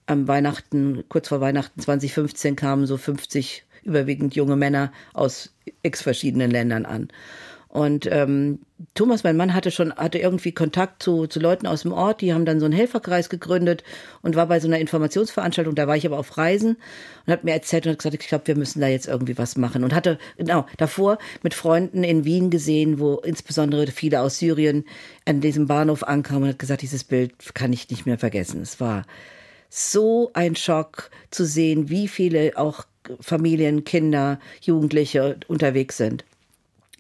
S2: am Weihnachten, kurz vor Weihnachten 2015 kamen so 50 überwiegend junge Männer aus x verschiedenen Ländern an. Und ähm, Thomas, mein Mann, hatte schon hatte irgendwie Kontakt zu, zu Leuten aus dem Ort, die haben dann so einen Helferkreis gegründet und war bei so einer Informationsveranstaltung, da war ich aber auf Reisen und hat mir erzählt und hat gesagt, ich glaube, wir müssen da jetzt irgendwie was machen. Und hatte genau davor mit Freunden in Wien gesehen, wo insbesondere viele aus Syrien an diesem Bahnhof ankamen und hat gesagt, dieses Bild kann ich nicht mehr vergessen. Es war so ein Schock zu sehen, wie viele auch Familien, Kinder, Jugendliche unterwegs sind.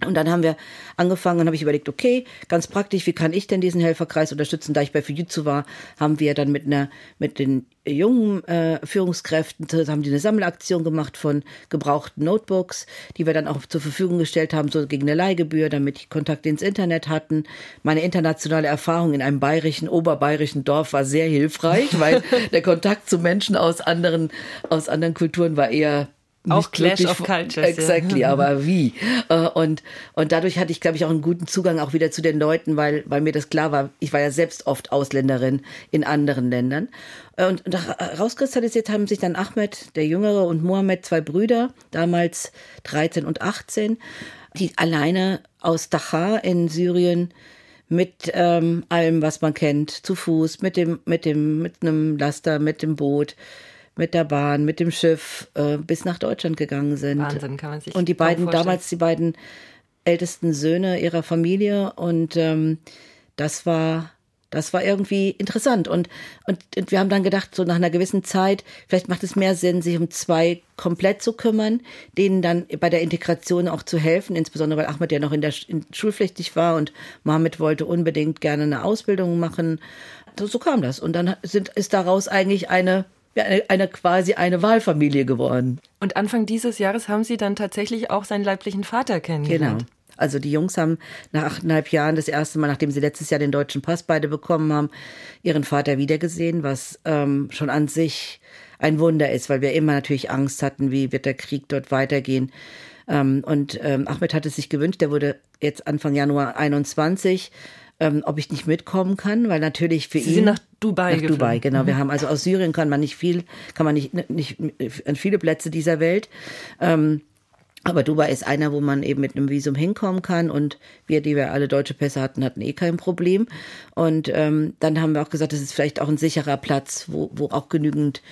S2: Und dann haben wir angefangen und habe ich überlegt, okay, ganz praktisch, wie kann ich denn diesen Helferkreis unterstützen? Da ich bei Fujitsu war, haben wir dann mit einer, mit den jungen äh, Führungskräften, haben die eine Sammelaktion gemacht von gebrauchten Notebooks, die wir dann auch zur Verfügung gestellt haben, so gegen eine Leihgebühr, damit die Kontakte ins Internet hatten. Meine internationale Erfahrung in einem bayerischen, oberbayerischen Dorf war sehr hilfreich, weil der Kontakt zu Menschen aus anderen, aus anderen Kulturen war eher
S1: auch Clash of Cultures.
S2: Exactly, ja. aber wie? Äh, und, und dadurch hatte ich, glaube ich, auch einen guten Zugang auch wieder zu den Leuten, weil, weil mir das klar war, ich war ja selbst oft Ausländerin in anderen Ländern. Äh, und, und rauskristallisiert haben sich dann Ahmed, der Jüngere, und Mohammed, zwei Brüder, damals 13 und 18, die alleine aus Dachar in Syrien mit ähm, allem, was man kennt, zu Fuß, mit dem, mit dem, mit einem Laster, mit dem Boot, mit der Bahn, mit dem Schiff äh, bis nach Deutschland gegangen sind.
S1: Wahnsinn, kann man sich
S2: Und die beiden, damals die beiden ältesten Söhne ihrer Familie. Und ähm, das war das war irgendwie interessant. Und, und, und wir haben dann gedacht, so nach einer gewissen Zeit, vielleicht macht es mehr Sinn, sich um zwei komplett zu kümmern, denen dann bei der Integration auch zu helfen, insbesondere weil Ahmed ja noch in der in schulpflichtig war und Mohammed wollte unbedingt gerne eine Ausbildung machen. So, so kam das. Und dann sind, ist daraus eigentlich eine eine, eine quasi eine Wahlfamilie geworden.
S1: Und Anfang dieses Jahres haben Sie dann tatsächlich auch seinen leiblichen Vater kennengelernt.
S2: Genau. Also die Jungs haben nach achteinhalb Jahren das erste Mal, nachdem sie letztes Jahr den deutschen Pass beide bekommen haben, ihren Vater wiedergesehen, was ähm, schon an sich ein Wunder ist, weil wir immer natürlich Angst hatten, wie wird der Krieg dort weitergehen. Ähm, und ähm, Ahmed hat es sich gewünscht, der wurde jetzt Anfang Januar 21, ähm, ob ich nicht mitkommen kann, weil natürlich für
S1: Sie
S2: ihn
S1: sind nach Dubai
S2: nach
S1: geflogen.
S2: Dubai, genau. Wir haben also aus Syrien kann man nicht viel, kann man nicht nicht an viele Plätze dieser Welt. Ähm, aber Dubai ist einer, wo man eben mit einem Visum hinkommen kann und wir, die wir alle deutsche Pässe hatten, hatten eh kein Problem. Und ähm, dann haben wir auch gesagt, das ist vielleicht auch ein sicherer Platz, wo, wo auch genügend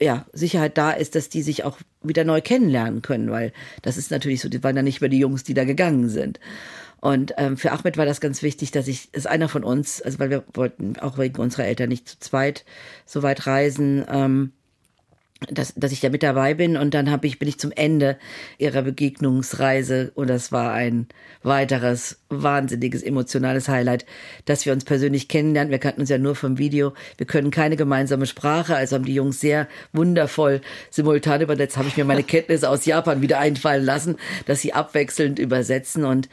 S2: ja, Sicherheit da ist, dass die sich auch wieder neu kennenlernen können, weil das ist natürlich so, die waren ja nicht mehr die Jungs, die da gegangen sind. Und ähm, für Ahmed war das ganz wichtig, dass ich, ist einer von uns, also weil wir wollten auch wegen unserer Eltern nicht zu zweit so weit reisen, ähm, dass, dass ich da mit dabei bin und dann hab ich, bin ich zum Ende ihrer Begegnungsreise und das war ein weiteres wahnsinniges emotionales Highlight, dass wir uns persönlich kennenlernen. Wir kannten uns ja nur vom Video. Wir können keine gemeinsame Sprache, also haben die Jungs sehr wundervoll simultan übersetzt. Habe ich mir meine Kenntnisse aus Japan wieder einfallen lassen, dass sie abwechselnd übersetzen und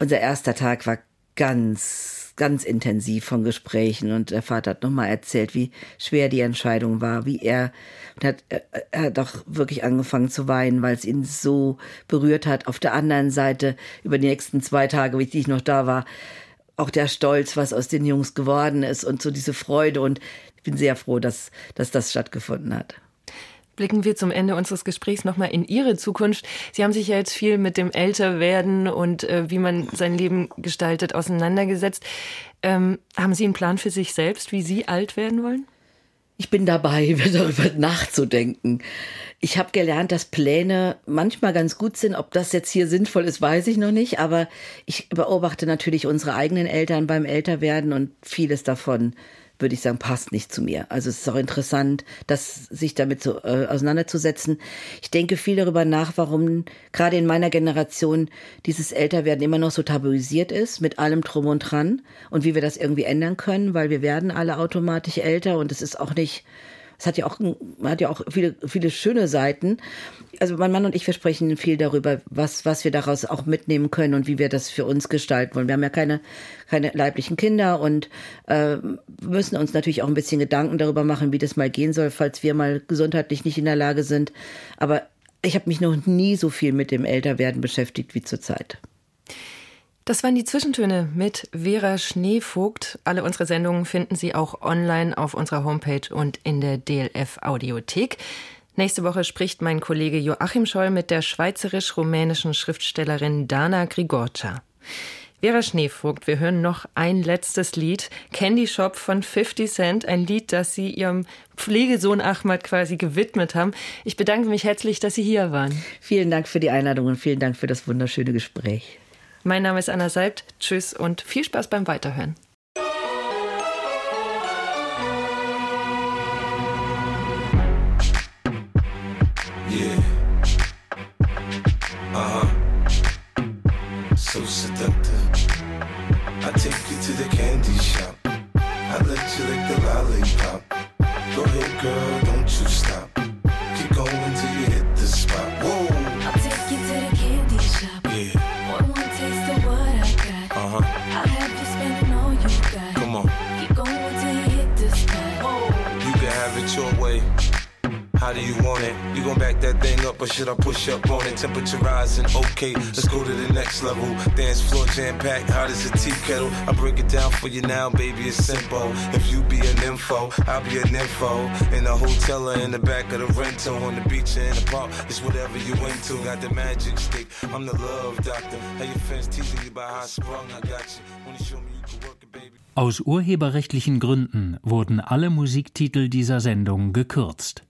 S2: unser erster Tag war ganz ganz intensiv von Gesprächen und der Vater hat nochmal erzählt, wie schwer die Entscheidung war, wie er, und hat, er hat auch wirklich angefangen zu weinen, weil es ihn so berührt hat. Auf der anderen Seite, über die nächsten zwei Tage, wie ich noch da war, auch der Stolz, was aus den Jungs geworden ist und so diese Freude und ich bin sehr froh, dass, dass das stattgefunden hat.
S1: Blicken wir zum Ende unseres Gesprächs nochmal in Ihre Zukunft. Sie haben sich ja jetzt viel mit dem Älterwerden und äh, wie man sein Leben gestaltet auseinandergesetzt. Ähm, haben Sie einen Plan für sich selbst, wie Sie alt werden wollen?
S2: Ich bin dabei, darüber nachzudenken. Ich habe gelernt, dass Pläne manchmal ganz gut sind. Ob das jetzt hier sinnvoll ist, weiß ich noch nicht. Aber ich beobachte natürlich unsere eigenen Eltern beim Älterwerden und vieles davon würde ich sagen, passt nicht zu mir. Also es ist auch interessant, das sich damit so, äh, auseinanderzusetzen. Ich denke viel darüber nach, warum gerade in meiner Generation dieses Älterwerden immer noch so tabuisiert ist, mit allem drum und dran und wie wir das irgendwie ändern können, weil wir werden alle automatisch älter und es ist auch nicht es hat ja auch, hat ja auch viele, viele schöne Seiten. Also mein Mann und ich versprechen viel darüber, was, was wir daraus auch mitnehmen können und wie wir das für uns gestalten wollen. Wir haben ja keine, keine leiblichen Kinder und äh, müssen uns natürlich auch ein bisschen Gedanken darüber machen, wie das mal gehen soll, falls wir mal gesundheitlich nicht in der Lage sind. Aber ich habe mich noch nie so viel mit dem Älterwerden beschäftigt wie zurzeit.
S1: Das waren die Zwischentöne mit Vera Schneevogt. Alle unsere Sendungen finden Sie auch online auf unserer Homepage und in der DLF Audiothek. Nächste Woche spricht mein Kollege Joachim Scholl mit der schweizerisch-rumänischen Schriftstellerin Dana Grigorca. Vera Schneevogt, wir hören noch ein letztes Lied, Candy Shop von 50 Cent, ein Lied, das Sie Ihrem Pflegesohn Ahmad quasi gewidmet haben. Ich bedanke mich herzlich, dass Sie hier waren.
S2: Vielen Dank für die Einladung und vielen Dank für das wunderschöne Gespräch.
S1: Mein Name ist Anna Seibt. Tschüss und viel Spaß beim Weiterhören.
S4: Yeah. How do you want it? You gon' back that thing up or should I push up on it? Temperature rising, okay, let's go to the next level. Dance floor jam packed, hot as a tea kettle. I break it down for you now, baby, it's simple. If you be an info, I'll be an info. In the hotel or in the back of the rental, on the beach or in the park, it's whatever you into. Got the magic stick, I'm the love doctor. How your fans teasing you about how I sprung, I got you. Wanna show me you can work it, baby?
S5: Aus urheberrechtlichen Gründen wurden alle Musiktitel dieser Sendung gekürzt.